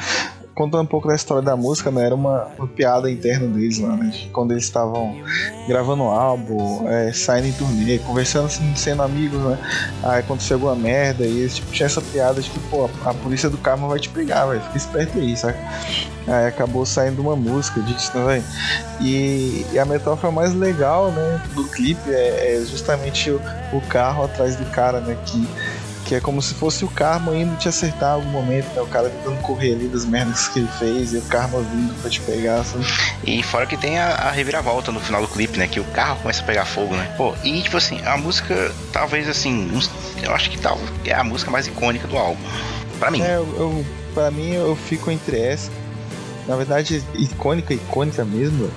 contando um pouco da história da música, né? Era uma, uma piada interna deles lá, né? Quando eles estavam gravando o álbum, é, saindo em turnê, conversando assim, sendo amigos, né? Aí aconteceu a merda e eles tipo, tinha essa piada que, pô, a, a polícia do karma vai te pegar, velho. Fica esperto aí, sabe? Aí acabou saindo uma música disso, né, velho? E, e, a metáfora mais legal, né, do clipe é, é justamente o, o carro atrás do cara, né? Que que é como se fosse o karma indo te acertar em algum momento, né? O cara tentando correr ali das merdas que ele fez e o karma vindo pra te pegar, sabe? E fora que tem a, a reviravolta no final do clipe, né? Que o carro começa a pegar fogo, né? Pô, e tipo assim, a música, talvez assim, eu acho que tal é a música mais icônica do álbum. Pra mim. É, eu, eu, pra mim eu fico entre essa. Na verdade, icônica, icônica mesmo.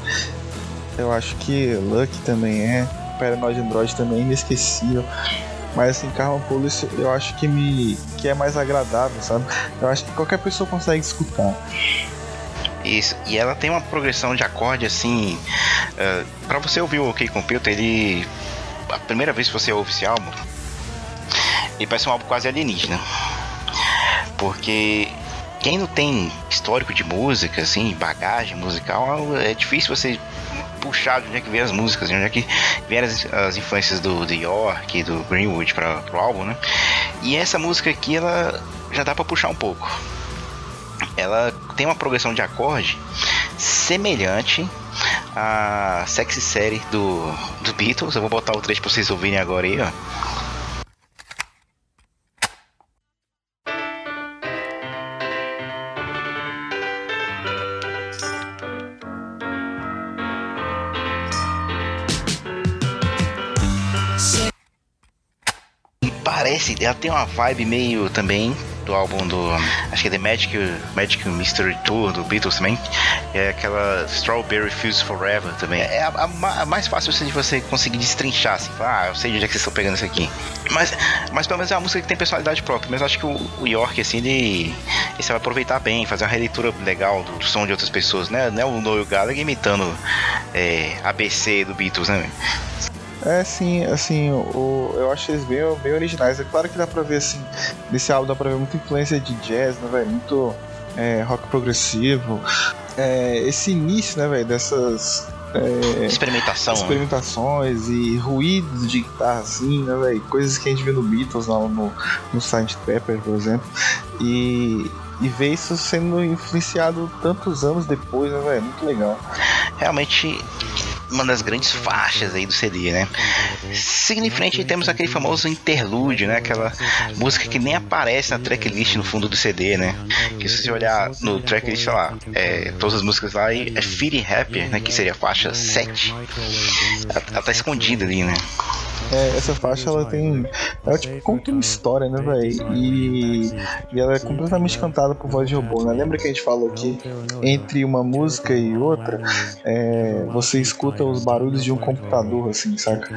Eu acho que Lucky também é. Paranoid Android também é inesquecível. Mas assim, Carro Police eu acho que me que é mais agradável, sabe? Eu acho que qualquer pessoa consegue escutar. Isso, e ela tem uma progressão de acorde assim. Uh, para você ouvir o OK Computer, ele. A primeira vez que você ouve esse álbum, ele parece um álbum quase alienígena. Porque quem não tem histórico de música, assim, bagagem musical, é difícil você puxar de onde é que vem as músicas, de onde é que vem as, as influências do, do York, do Greenwood para o álbum, né? E essa música aqui, ela já dá para puxar um pouco. Ela tem uma progressão de acorde semelhante à sexy série do, do Beatles. Eu vou botar o trecho para vocês ouvirem agora aí, ó. Ela tem uma vibe meio também do álbum do. Acho que é The Magic, Magic Mystery Tour do Beatles também. É aquela Strawberry Fuse Forever também. É a, a, a mais fácil assim, de você conseguir destrinchar, assim. Falar, ah, eu sei de onde é que vocês estão pegando isso aqui. Mas, mas pelo menos é uma música que tem personalidade própria. Mas acho que o, o York, assim, ele, ele vai aproveitar bem, fazer uma releitura legal do, do som de outras pessoas, né? Não é o Noel Gallagher imitando é, ABC do Beatles, né? É, sim, assim, o, eu acho eles bem, bem originais. É claro que dá pra ver, assim, nesse álbum dá pra ver muita influência de jazz, né, velho? Muito é, rock progressivo. É, esse início, né, velho, dessas. É, Experimentação. né? experimentações e ruídos de guitarra, assim, né, velho? Coisas que a gente vê no Beatles, lá no, no Sgt. Pepper, por exemplo. E, e ver isso sendo influenciado tantos anos depois, né, velho? Muito legal. realmente uma das grandes faixas aí do CD, né? Seguindo em frente, temos aquele famoso interlúdio, né? Aquela música que nem aparece na tracklist no fundo do CD, né? Que se você olhar no tracklist, sei lá, é, todas as músicas lá, é Feeling Happy, né? Que seria a faixa 7. Ela, ela tá escondida ali, né? É, essa faixa ela tem. Ela tipo, conta uma história, né, velho? E, e ela é completamente cantada por voz de robô, né? Lembra que a gente falou que entre uma música e outra, é, você escuta os barulhos de um computador, assim, saca?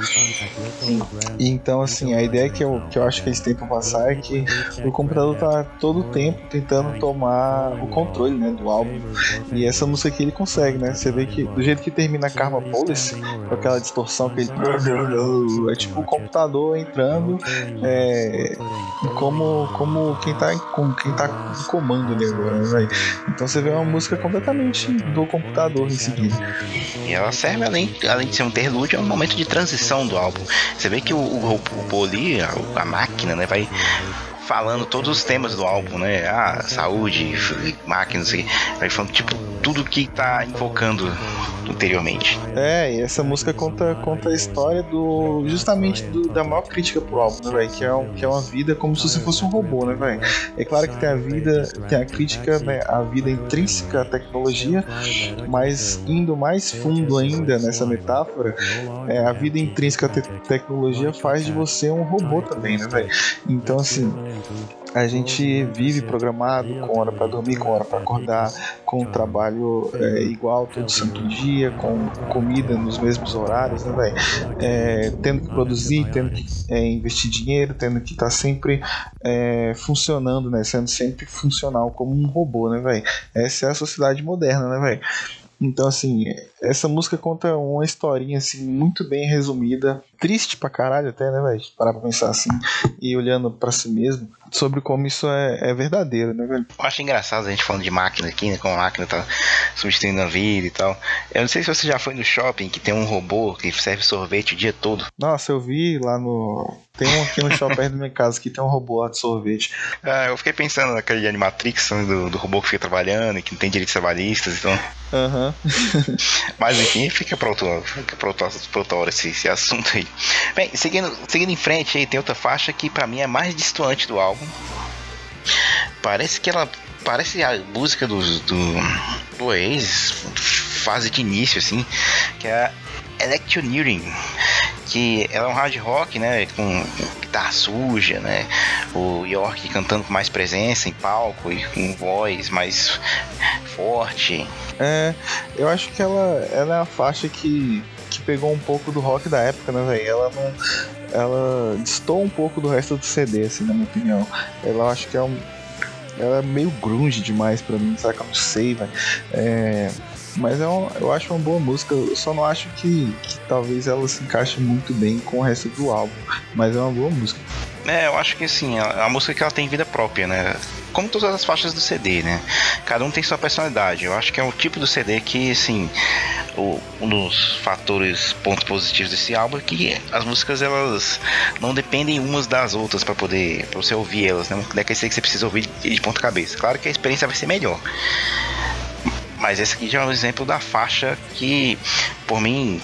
E então, assim, a ideia que eu, que eu acho que eles tentam passar é que o computador tá todo o tempo tentando tomar o controle, né, do álbum. E essa música aqui ele consegue, né? Você vê que do jeito que termina Karma Police, com aquela distorção que ele. É tipo o computador entrando é, como, como quem tá, com, quem tá no comando ali agora, né? Então você vê uma música completamente do computador em seguida. E ela serve, além, além de ser um interlúdio, é um momento de transição do álbum. Você vê que o, o, o Poli, a, a máquina, né, vai falando todos os temas do álbum, né? Ah, saúde, f- máquina, não sei. o quê. Vai falando, tipo, tudo que tá invocando anteriormente. É, e essa música conta, conta a história do. justamente do- da maior crítica pro álbum, né? Que, é um, que é uma vida como se você fosse um robô, né, velho? É claro que tem a vida, tem a crítica, né, a vida intrínseca à tecnologia, mas indo mais fundo ainda nessa metáfora, é, a vida intrínseca à te- tecnologia faz de você um robô também, né, velho? Então, assim, a gente vive programado com hora para dormir, com hora para acordar, com trabalho é, igual todo santo dia, com comida nos mesmos horários, né, velho? É, tendo que produzir, tendo que é, investir dinheiro, tendo que estar sempre é, funcionando, né? Sendo sempre funcional como um robô, né, velho? Essa é a sociedade moderna, né, velho? Então, assim, essa música conta uma historinha, assim, muito bem resumida. Triste pra caralho até, né, velho? Parar pra pensar assim e olhando pra si mesmo sobre como isso é, é verdadeiro, né, velho? Eu acho engraçado a gente falando de máquina aqui, né? Como a máquina tá substituindo a vida e tal. Eu não sei se você já foi no shopping que tem um robô que serve sorvete o dia todo. Nossa, eu vi lá no. Tem um aqui no shopping perto da minha casa que tem um robô lá de sorvete. Ah, eu fiquei pensando naquele Animatrix, né, do, do robô que fica trabalhando e que não tem direitos trabalhistas, então. Aham. Mas enfim, fica pra, outro, fica pra, outra, pra outra hora esse, esse assunto aí. Bem, seguindo, seguindo em frente aí, tem outra faixa que pra mim é mais distoante do álbum. Parece que ela. Parece a música do, do, do Oasis, fase de início, assim, que é a Electioneering. Que ela é um hard rock, né? Com guitarra suja, né? O York cantando com mais presença em palco e com voz mais forte. É, eu acho que ela, ela é a faixa que, que pegou um pouco do rock da época, né, velho? Ela não. Ela distou um pouco do resto do CD, assim, na minha opinião. Ela acho que é um. Ela é meio grunge demais pra mim, saca? Eu não sei, velho. É, mas é um, eu acho uma boa música. Eu só não acho que, que talvez ela se encaixe muito bem com o resto do álbum. Mas é uma boa música. É, eu acho que assim, é uma música que ela tem vida própria, né? Como todas as faixas do CD, né? Cada um tem sua personalidade. Eu acho que é o tipo do CD que, assim, o- um dos fatores, pontos positivos desse álbum é que as músicas elas não dependem umas das outras pra poder pra você ouvir elas, né? Não é que você precisa ouvir de ponta cabeça. Claro que a experiência vai ser melhor. Mas esse aqui já é um exemplo da faixa que, por mim,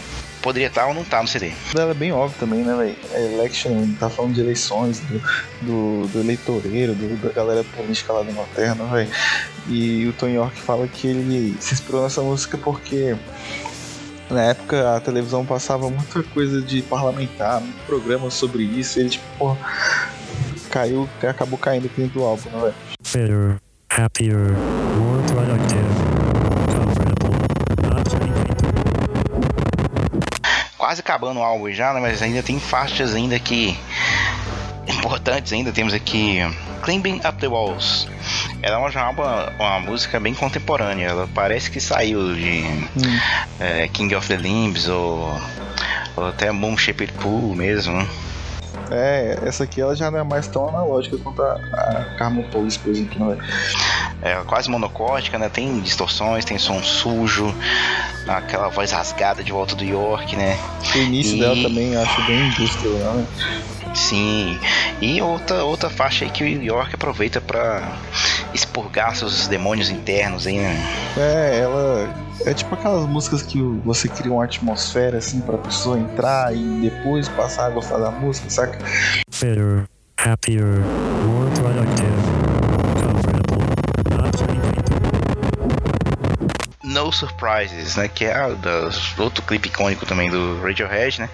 poderia estar ou não estar no CD. Ela é bem óbvio também, né, velho? Election tá falando de eleições, do, do, do eleitoreiro, do- da galera política lá da Inglaterra, né, velho? E o Tony York fala que ele se inspirou nessa música porque na época a televisão passava muita coisa de parlamentar, muito programa sobre isso, e ele tipo, porra. caiu, acabou caindo dentro do álbum, né, velho? Better, happier, more productive, Quase acabando o álbum já, né? Mas ainda tem faixas ainda que. Importantes ainda. Temos aqui. Climbing Up the Walls. Ela é uma, uma, música bem contemporânea. Ela parece que saiu de é, King of the Limbs ou, ou até Moon Shaped Pool mesmo. É, essa aqui ela já não é mais tão analógica quanto a, a Police, por exemplo, né? É quase monocórdica, né? Tem distorções, tem som sujo, aquela voz rasgada de volta do York, né? O início E- dela também acho bem industrial, né? Sim. E outra, outra faixa aí que o York aproveita pra expurgar seus demônios internos aí, né? É, ela é tipo aquelas músicas que você cria uma atmosfera assim pra pessoa entrar e depois passar a gostar da música, saca? Better, happier, Surprises, né? Que é a das- outro clipe icônico também do Radiohead, né?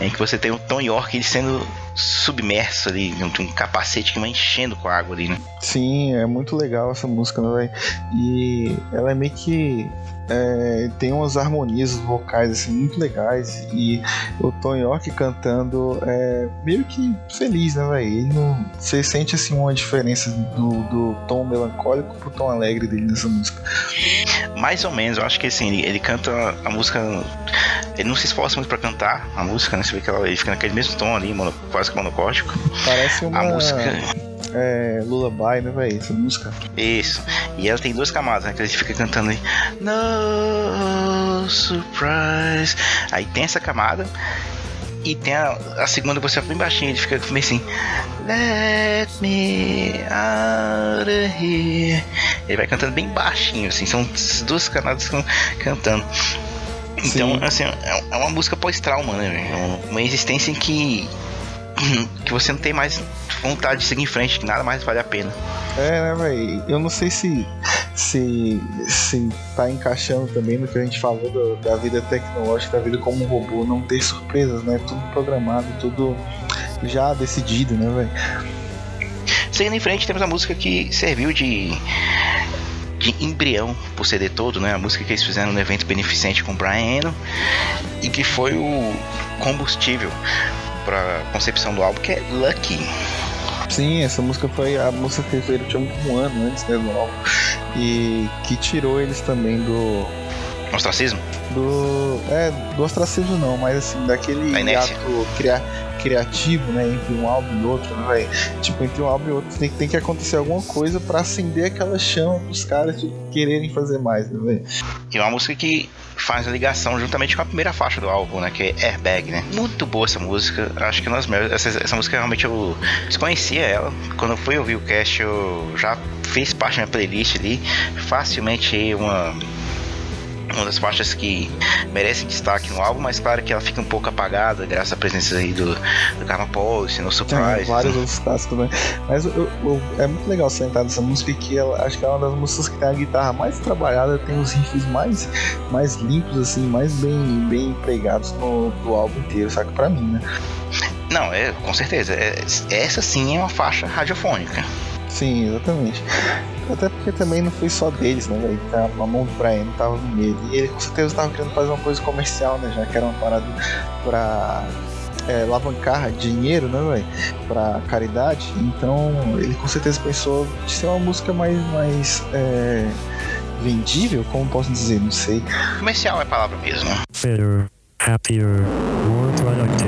Em que você tem o Tom York ele sendo submerso ali, um, um capacete que vai enchendo com água ali, né? Sim, é muito legal essa música, né? E ela é meio que. é, tem umas harmonias vocais assim muito legais e o Tom York cantando é meio que feliz, né, velho? Você sente assim uma diferença do, do tom melancólico pro tom alegre dele nessa música. Mais ou menos, eu acho que assim, ele, ele canta a música. Ele não se esforça muito pra cantar a música, né? Você vê que ela, ele fica naquele mesmo tom ali, mono- quase que monocórdico. Parece uma A música. é, Lullaby, né, velho? Essa música. Isso. E ela tem duas camadas, né? Que ele fica cantando aí. No surprise. Aí tem essa camada. E tem a, a segunda você bem baixinho, ele fica meio assim. Let me out of here. Ele vai cantando bem baixinho, assim. São as duas estão cantando. Então, Sim. assim, é é uma música pós-trauma, né? É Uma existência em que. que você não tem mais vontade de seguir em frente, que nada mais vale a pena. É, né, velho? Eu não sei se, se, se tá encaixando também no que a gente falou do- da vida tecnológica, da vida como um robô, não ter surpresas, né? Tudo programado, tudo já decidido, né, velho? Seguindo em frente, temos a música que serviu de, de embrião pro CD todo, né? A música que eles fizeram no evento beneficente com o Brian Eno e que foi o combustível para concepção do álbum, que é Lucky. Sim, essa música foi a música que fizeram tinha um ano antes né, do álbum e que tirou eles também do. Ostracismo? Do. É, do ostracismo não, mas assim, daquele ato cria, criativo, né, entre um álbum e outro, né, velho? Tipo, entre um álbum e outro tem, tem que acontecer alguma coisa pra acender aquela chama pros caras tipo, quererem fazer mais, né, velho? E é uma música que faz a ligação juntamente com a primeira faixa do álbum, né? Que é Airbag, né? Muito boa essa música. Acho que nas melhores. Essa, essa música realmente eu desconhecia ela. Quando eu fui ouvir o cast, eu já fiz parte da minha playlist ali. Facilmente uma. Uma das faixas que merecem destaque no álbum, mas claro que ela fica um pouco apagada graças à presença aí do, do Karma Police, No Tem Surprise. vários outros clássicos, né? Mas eu- eu- é muito legal você entrar nessa música que ela, acho que é uma das músicas que tem a guitarra mais trabalhada, tem os riffs mais, mais limpos, assim, mais bem, bem empregados no, do álbum inteiro, saca? Pra mim, né? Não, é, com certeza. É- essa sim é uma faixa radiofônica. Sim, exatamente. Até porque também não foi só deles, né, velho? Tá, A mão do Brian não tava no meio. E ele com certeza tava querendo fazer uma coisa comercial, né? Já que era uma parada pra é, alavancar dinheiro, né, velho? Pra caridade. Então ele com certeza pensou de ser uma música mais, mais é, vendível, como posso dizer, não sei. Comercial é a palavra mesmo. Better, happier, more productive,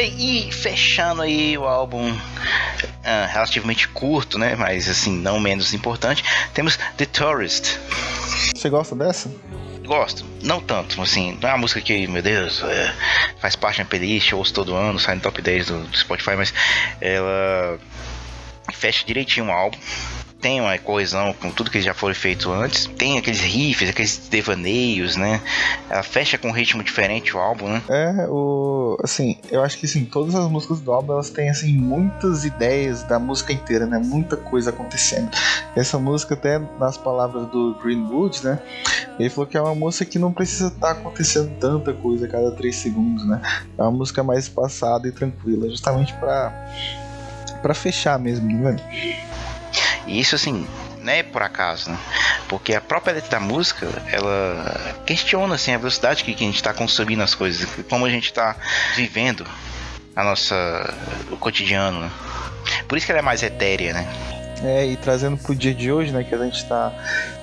Bem, e fechando aí o álbum ah, relativamente curto, né? Mas assim, não menos importante, temos The Tourist. Você gosta dessa? Gosto, não tanto, assim, não é uma música que, meu Deus, é, faz parte da minha playlist, eu ouço todo ano, sai no top 10 do, do Spotify, mas ela fecha direitinho o álbum. Tem uma coesão com tudo que já foi feito antes. Tem aqueles riffs, aqueles devaneios, né? Ela fecha com um ritmo diferente o álbum, né? É, o. Assim, eu acho que assim, todas as músicas do álbum elas têm assim, muitas ideias da música inteira, né? Muita coisa acontecendo. Essa música, até nas palavras do Greenwood, né? Ele falou que é uma música que não precisa estar tá acontecendo tanta coisa a cada três segundos, né? É uma música mais espaçada e tranquila, justamente para para fechar mesmo, né? E isso assim, não é por acaso, né? Porque a própria letra da música, ela questiona assim a velocidade que, que a gente está consumindo as coisas, como a gente está vivendo a nossa o cotidiano, né? Por isso que ela é mais etérea, né? É, e trazendo pro dia de hoje, né, que a gente tá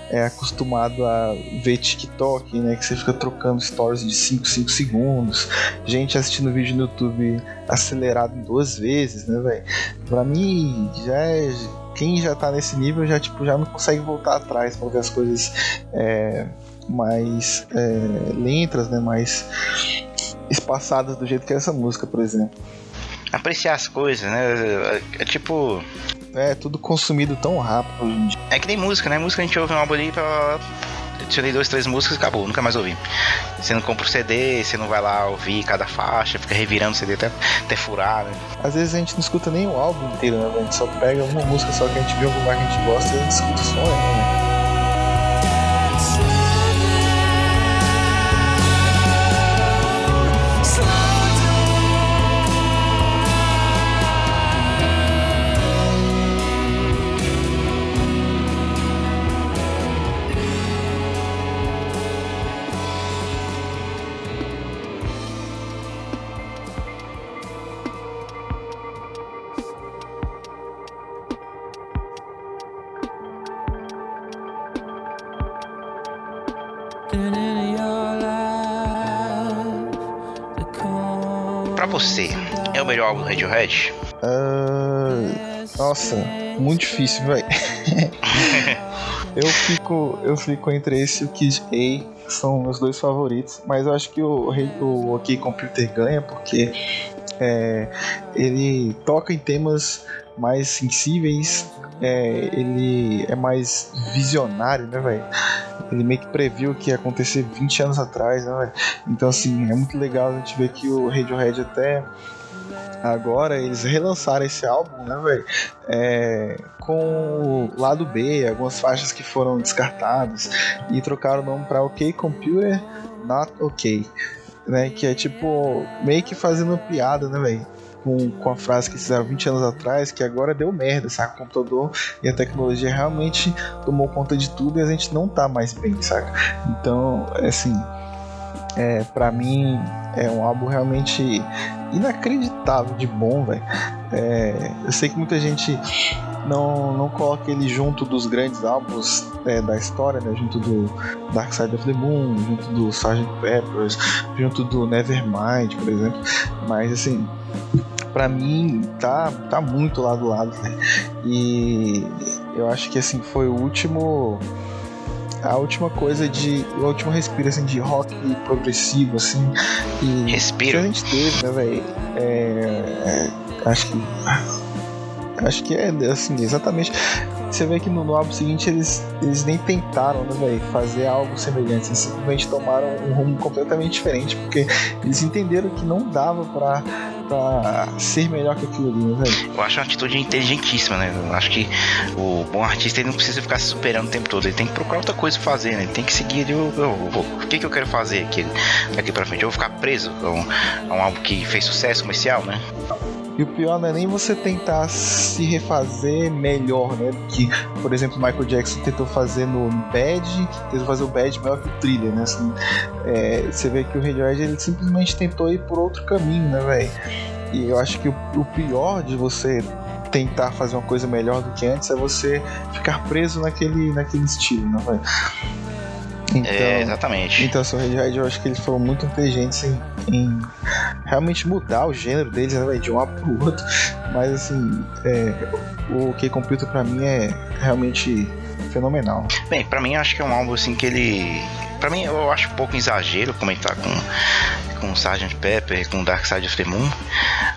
é acostumado a ver TikTok, né? Que você fica trocando stories de 5, 5 segundos. Gente assistindo vídeo no YouTube acelerado duas vezes, né, velho? Pra mim, já é. Quem já tá nesse nível já, tipo, já não consegue voltar atrás pra ver as coisas é, mais é, lentas, né? Mais espaçadas do jeito que é essa música, por exemplo. Apreciar as coisas, né? É, é tipo é tudo consumido tão rápido hoje em dia. É que nem música, né? Música a gente ouve um álbum ali pra. Adicionei duas, três músicas e acabou, nunca mais ouvi. Você não compra o CD, você não vai lá ouvir cada faixa, fica revirando o CD até, até furar, né? Às vezes a gente não escuta nem o álbum inteiro, né? A gente só pega uma música só que a gente viu alguma que a gente gosta e a gente escuta o som, né? Álbum do Radiohead? Uh, nossa, muito difícil, velho. eu fico, eu fico entre esse e o Kid A, são meus dois favoritos, mas eu acho que o, o OK Computer ganha porque é, ele toca em temas mais sensíveis, é, ele é mais visionário, né, velho? Ele meio que previu o que ia acontecer 20 anos atrás, né, véio? Então, assim, é muito legal a gente ver que o Radiohead até agora eles relançaram esse álbum, né, velho? É, com o lado B, algumas faixas que foram descartadas e trocaram o nome para OK Computer Not OK, né? Que é tipo meio que fazendo piada, né, velho? com, com a frase que fizeram 20 anos atrás, que agora deu merda, saca? O computador e a tecnologia realmente tomou conta de tudo e a gente não tá mais bem, saca? Então, assim, é, para mim é um álbum realmente inacreditável de bom, velho. É, eu sei que muita gente não, não coloca ele junto dos grandes álbuns é, da história, né? Junto do Dark Side of the Moon, junto do Sgt. Peppers, junto do Nevermind, por exemplo. Mas assim, para mim tá, tá muito lado do lado, né? E eu acho que assim foi o último a última coisa de o último respiro assim de rock progressivo assim e respiro que a gente teve, né, velho? É, é, acho que acho que é assim exatamente você vê que no, no álbum seguinte eles, eles nem tentaram, né, velho, fazer algo semelhante. Eles simplesmente tomaram um rumo completamente diferente, porque eles entenderam que não dava pra, pra ser melhor que aquilo ali, né, velho? Eu acho uma atitude inteligentíssima, né? Eu acho que o bom artista ele não precisa ficar se superando o tempo todo, ele tem que procurar outra coisa pra fazer, né? Ele tem que seguir ali o, o, o que, que eu quero fazer aqui, daqui pra frente. Eu vou ficar preso a um, a um álbum que fez sucesso comercial, né? E o pior não é nem você tentar se refazer melhor, né? Que, por exemplo, Michael Jackson tentou fazer no Bad, tentou fazer o Bad melhor que o Thriller, né? Assim, é, você vê que o Radiohead ele simplesmente tentou ir por outro caminho, né, velho? E eu acho que o, o pior de você tentar fazer uma coisa melhor do que antes é você ficar preso naquele, naquele estilo, né, velho? Então, é, exatamente. Então, assim, o Radiohead, eu acho que eles foram muito inteligentes em, em realmente mudar o gênero deles, né, de um lado pro outro. Mas, assim, é, o K-Computer pra mim é realmente fenomenal. Bem, pra mim, acho que é um álbum, assim, que ele... Pra mim, eu acho um pouco exagero comentar com com Sgt. Pepper, com Dark Side of the Moon.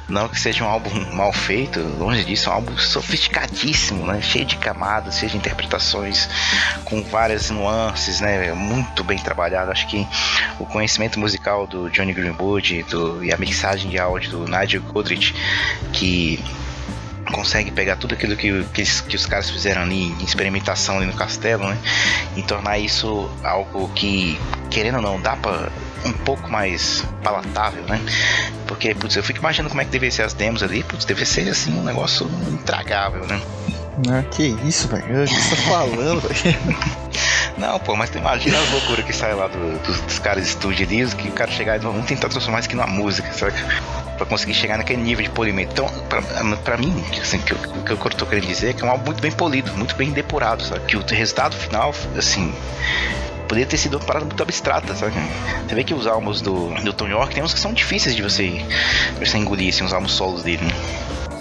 Não que seja um álbum mal feito, longe disso, é um álbum sofisticadíssimo, né? Cheio de camadas, cheio de interpretações, com várias nuances, né? Muito bem trabalhado. Acho que o conhecimento musical do Johnny Greenwood do, e a mixagem de áudio do Nigel Godrich, que consegue pegar tudo aquilo que, que, que, os caras fizeram ali em experimentação ali no castelo, né? E tornar isso algo que, querendo ou não, dá pra um pouco mais palatável, né? Porque, putz, eu fico imaginando como é que deveria ser as demos ali, putz, deve ser assim um negócio intragável, né? Ah, que isso, velho? O que você tá falando, velho? Não, pô, mas imagina as loucuras que sai lá do, dos, dos caras de estúdio que o cara chegar e vamos tentar transformar isso aqui numa música, sabe? Pra conseguir chegar naquele nível de polimento. Então, pra, pra mim, assim, o que, que eu tô querendo dizer é que é um álbum muito bem polido, muito bem depurado, sabe? Que o resultado final, assim, poderia ter sido uma parada muito abstrata, sabe? Você vê que os álbuns do, do Tom York tem uns que são difíceis de você, de você engolir, assim, os álbuns solos dele, né?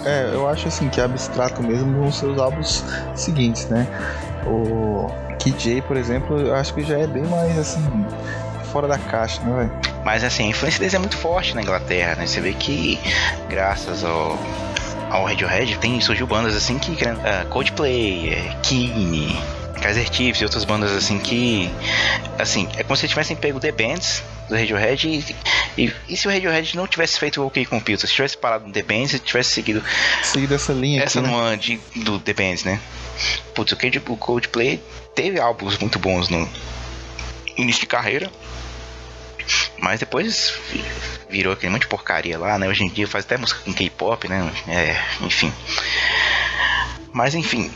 É, eu acho assim que abstrato mesmo vão ser os álbuns seguintes, né? O KJ, por exemplo, eu acho que já é bem mais assim fora da caixa, né, velho? Mas assim, a influência deles é muito forte na Inglaterra, né? Você vê que graças ao ao Radiohead tem surgiu bandas assim que uh, Coldplay, uh, Keane, Kaiser Chiefs e outras bandas assim que assim, é como se tivessem pego The Bands do Radiohead e, e, e, se o Radiohead não tivesse feito o OK Computer, se tivesse parado no The Bands e tivesse seguido seguido essa linha essa aqui, né? de, do The Bands, né? Putz, o Coldplay teve álbuns muito bons no início de carreira, mas depois virou aquele monte de porcaria lá, né? Hoje em dia faz até música com K-pop, né? É, enfim. Mas enfim,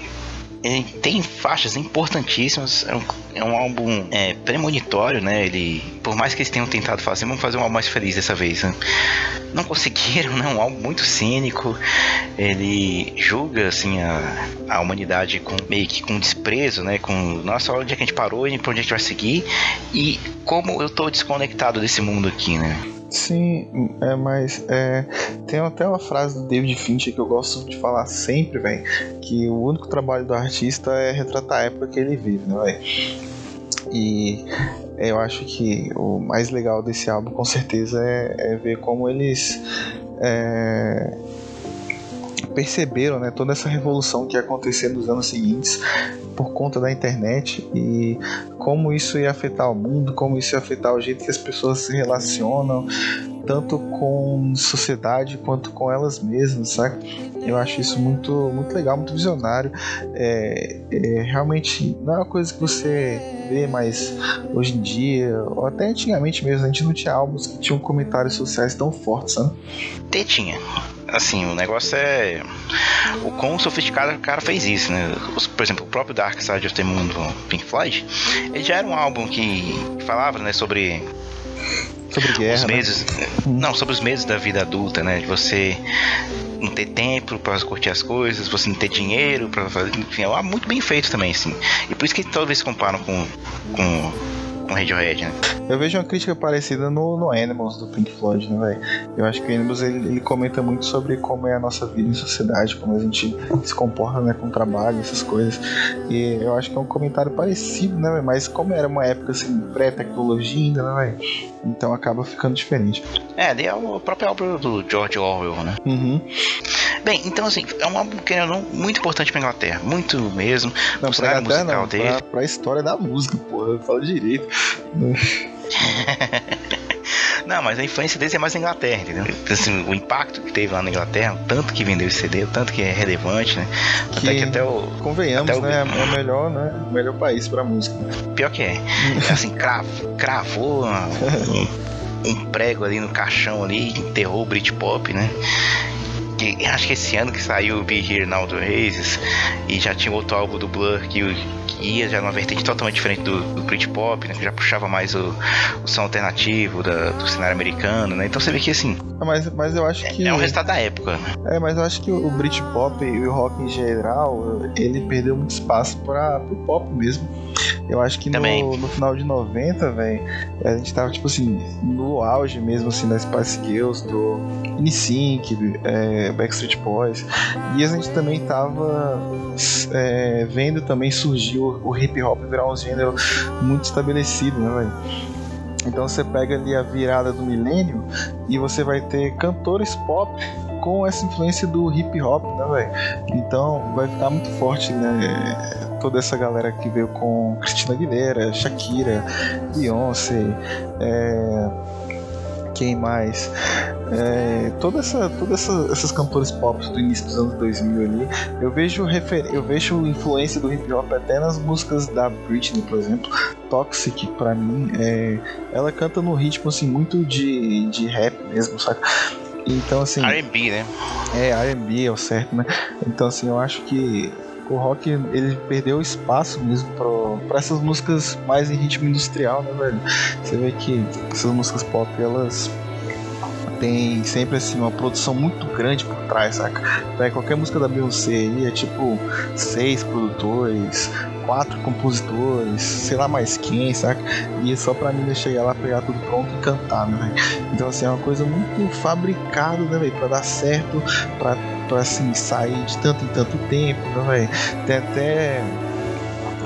tem faixas importantíssimas. É um, é um álbum é, premonitório, né? Ele, por mais que eles tenham tentado fazer, vamos fazer um álbum mais feliz dessa vez. Né? Não conseguiram, né? Um álbum muito cínico. Ele julga assim a, a humanidade com meio que com desprezo, né? Com nossa, onde é que a gente parou e para onde a gente vai seguir e como eu tô desconectado desse mundo aqui, né? Sim, é, mas é, tem até uma frase do David Fincher que eu gosto de falar sempre, velho, que o único trabalho do artista é retratar a época que ele vive, né, velho? E eu acho que o mais legal desse álbum, com certeza, é, é ver como eles é, perceberam né, toda essa revolução que ia acontecer nos anos seguintes por conta da internet e como isso ia afetar o mundo, como isso ia afetar o jeito que as pessoas se relacionam, tanto com sociedade quanto com elas mesmas, sabe? Eu acho isso muito, muito legal, muito visionário. É, é, realmente não é uma coisa que você vê mais hoje em dia, ou até antigamente mesmo, a gente não tinha álbuns que tinham comentários sociais tão fortes, sabe? Até tinha assim, o negócio é o quão sofisticado o cara fez isso, né? Por exemplo, o próprio Dark Side of the Moon do Pink Floyd, ele já era um álbum que falava, né, sobre sobre guerra, os meses, né? não, sobre os meses da vida adulta, né? De você não ter tempo para curtir as coisas, você não ter dinheiro para fazer, enfim, é muito bem feito também, assim. E por isso que talvez comparam com com com Radiohead, né? Eu vejo uma crítica parecida no, no Animals do Pink Floyd, né, velho? Eu acho que o Animals ele, ele, comenta muito sobre como é a nossa vida em sociedade, como a gente se comporta né, com o trabalho, essas coisas. E eu acho que é um comentário parecido, né, véio? Mas como era uma época assim, pré-tecnologia ainda, né, velho? Então acaba ficando diferente. É, ali é o próprio álbum do George Orwell, né? Uhum. Bem, então assim, é um álbum que muito importante pra Inglaterra, muito mesmo. Não, pra cenário musical não, dele. Pra, pra história da música, porra, eu falo direito. Não, mas a influência dele é mais na Inglaterra, entendeu? Assim, o impacto que teve lá na Inglaterra, o tanto que vendeu esse CD, o tanto que é relevante, né? Que, até que até o. Convenhamos, até o, né? É o melhor, né? O melhor país pra música. Pior que é. assim, cravo, cravou um, um prego ali no caixão ali, enterrou o Britpop, né? Que acho que esse ano que saiu o Be Here Now do Oasis e já tinha outro álbum do Blur que ia já numa vertente totalmente diferente do, do Britpop, né, que já puxava mais o, o som alternativo da, do cenário americano, né? Então você vê que assim. Mas, mas eu acho que. É um resultado da época. Né? É, mas eu acho que o Britpop e o rock em geral, ele perdeu muito espaço para o pop mesmo. Eu acho que no, no, final de 90, velho, a gente tava, tipo assim, no auge mesmo, assim, das Spice Girls, do NSYNC, é, Backstreet Boys. E a gente também tava é, vendo também surgir o, o hip hop virar um gênero muito estabelecido, né, velho? Então você pega ali a virada do milênio e você vai ter cantores pop com essa influência do hip hop, né, velho? Então vai ficar muito forte, né? Toda essa galera que veio com Cristina Aguilera, Shakira, Beyoncé, é... quem mais? É, toda essa, todas essa, essas cantores pop do início dos anos 2000 ali, eu vejo refer... eu vejo influência do hip hop até nas músicas da Britney, por exemplo. Toxic, pra mim, é... ela canta no ritmo assim muito de, de rap mesmo, saca? Então assim, R&B, né? é R&B é o certo, né? Então assim, eu acho que o rock ele perdeu espaço mesmo para essas músicas mais em ritmo industrial, né, velho? Você vê que essas músicas pop elas tem sempre assim uma produção muito grande por trás, saca? Pega qualquer música da Beyoncé aí, é tipo seis produtores, quatro compositores, sei lá mais quem, saca? E é só pra mim chegar lá, pegar tudo pronto e cantar, né? Então assim, é uma coisa muito fabricada, né, velho? Pra dar certo, pra, pra assim, sair de tanto em tanto tempo, né, velho? Tem até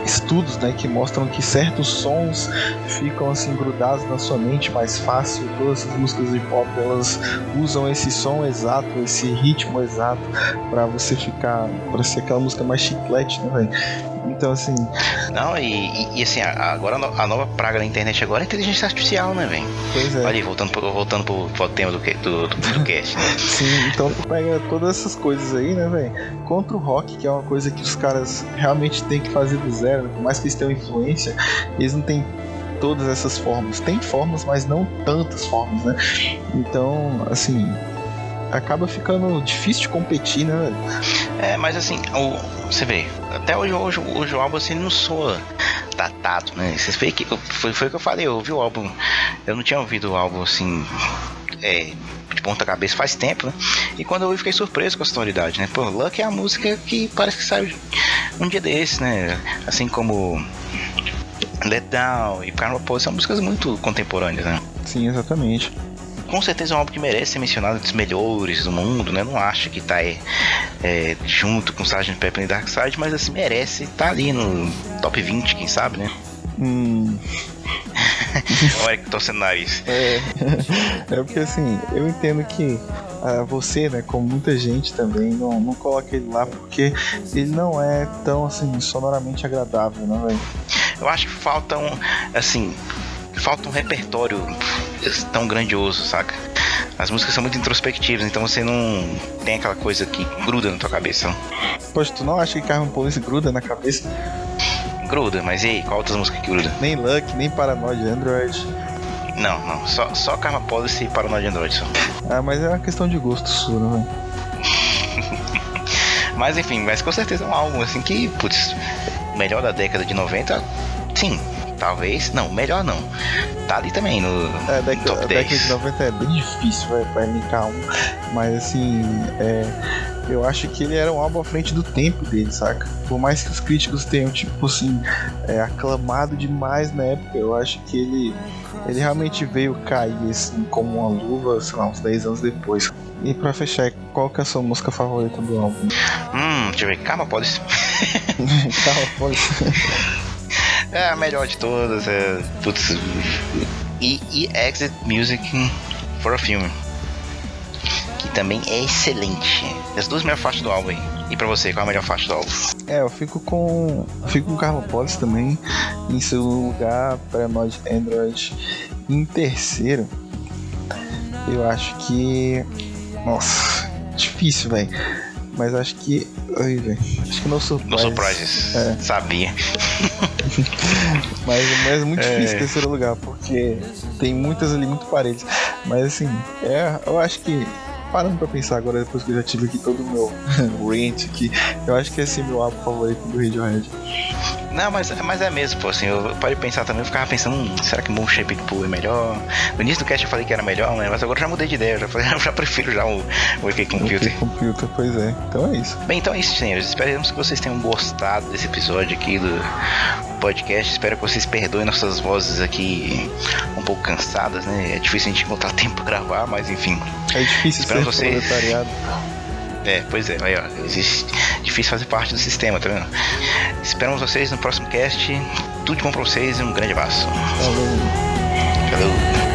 estudos né, que mostram que certos sons ficam assim grudados na sua mente mais fácil. Todas as músicas de pop elas usam esse som exato, esse ritmo exato para você ficar, para ser aquela música mais chiclete, né, velho? Então, assim. Não, e, e, e assim, agora a nova praga da internet agora é a inteligência artificial, né, velho? Pois é. Olha aí, voltando pro, voltando pro, pro tema do, do, do, do cast, né? Sim, então pega todas essas coisas aí, né, velho? Contra o rock, que é uma coisa que os caras realmente têm que fazer do zero, né? por mais que eles tenham influência, eles não têm todas essas formas. Tem formas, mas não tantas formas, né? Então, assim, acaba ficando difícil de competir, né? É, mas assim, o, você vê, até hoje, hoje, hoje o álbum assim não soa datado, né? Vocês vê que foi, foi o que eu falei, eu ouvi o álbum, eu não tinha ouvido o álbum assim, é, de ponta cabeça faz tempo, né? E quando eu ouvi, fiquei surpreso com a sonoridade, né? Pô, Luck é a música que parece que saiu um dia desse, né? Assim como Let Down e Karma Pose são músicas muito contemporâneas, né? Sim, exatamente. Com certeza é um álbum que merece ser mencionado entre os melhores do mundo, né? Não acho que tá é, é, junto com Sgt. Pepper e Dark Side, mas assim, merece estar tá ali no top 20, quem sabe, né? Hum. Olha que torcendo o nariz. É, é porque assim, eu entendo que ah, você, né, como muita gente também, não, não coloca ele lá porque ele não é tão assim sonoramente agradável, né, velho? Eu acho que falta um, assim, falta um repertório tão grandioso, saca? As músicas são muito introspectivas, então você não tem aquela coisa que gruda na tua cabeça. Poxa, tu não acha que Carmen Police gruda na cabeça? Gruda, mas e aí, qual outras músicas que gruda? Nem Luck, nem Paranoid Android. Não, não, só, só Karma Policy e Paranoid Android só. Ah, mas é uma questão de gosto sua, né, velho? mas enfim, mas com certeza é um álbum assim que, putz, melhor da década de 90, sim, talvez. Não, melhor não. Tá ali também no, É, no década, top a 10. década de 90 é bem difícil véio, pra elencar um, mas assim, é, eu acho que ele era um álbum à frente do tempo dele, saca? Por mais que os críticos tenham, tipo assim, é, aclamado demais na época, eu acho que ele, ele realmente veio cair assim, como uma luva, sei lá, uns 10 anos depois. E pra fechar, qual que é a sua música favorita do álbum? Hum, deixa eu ver. Karma Policy. Calma, pode. É a melhor de todas. É, putz, e, e Exit Music for a Film. Que também é excelente. As duas melhores faixas do álbum aí. E pra você, qual é a melhor faixa do álbum? É, eu fico com. eu Fico com Carlo Police também. Em segundo lugar, Paranoid Android. Em terceiro, eu acho que. Nossa, difícil, velho. Mas acho que. Ai, velho. Acho que No Surprise. No Surprises. É. Sabia. Mas, mas é muito É. difícil terceiro lugar, porque tem muitas ali muito parelhas. Mas assim, é, eu acho que. Parando pra pensar agora, depois que eu já tive aqui todo o meu rant aqui, eu acho que esse é meu álbum favorito do Radiohead. Não, mas, mas é mesmo, pô, assim, eu parei de pensar também, eu ficava pensando, hum, será que Moon Shaped Pool é melhor? No início do cast eu falei que era melhor, né? Mas agora eu já mudei de ideia, eu já, falei, eu já prefiro já o, o Computer. Ok, Computer, pois é. Então é isso. Bem, então é isso, senhores. Esperamos que vocês tenham gostado desse episódio aqui do podcast. Espero que vocês perdoem nossas vozes aqui um pouco cansadas, né? É difícil a gente encontrar tempo pra gravar, mas enfim. É difícil Espero ser você-. É, pois é, aí ó, existe, difícil fazer parte do sistema, tá vendo? Esperamos vocês no próximo cast. Tudo de bom pra vocês e um grande abraço. Falou. Falou!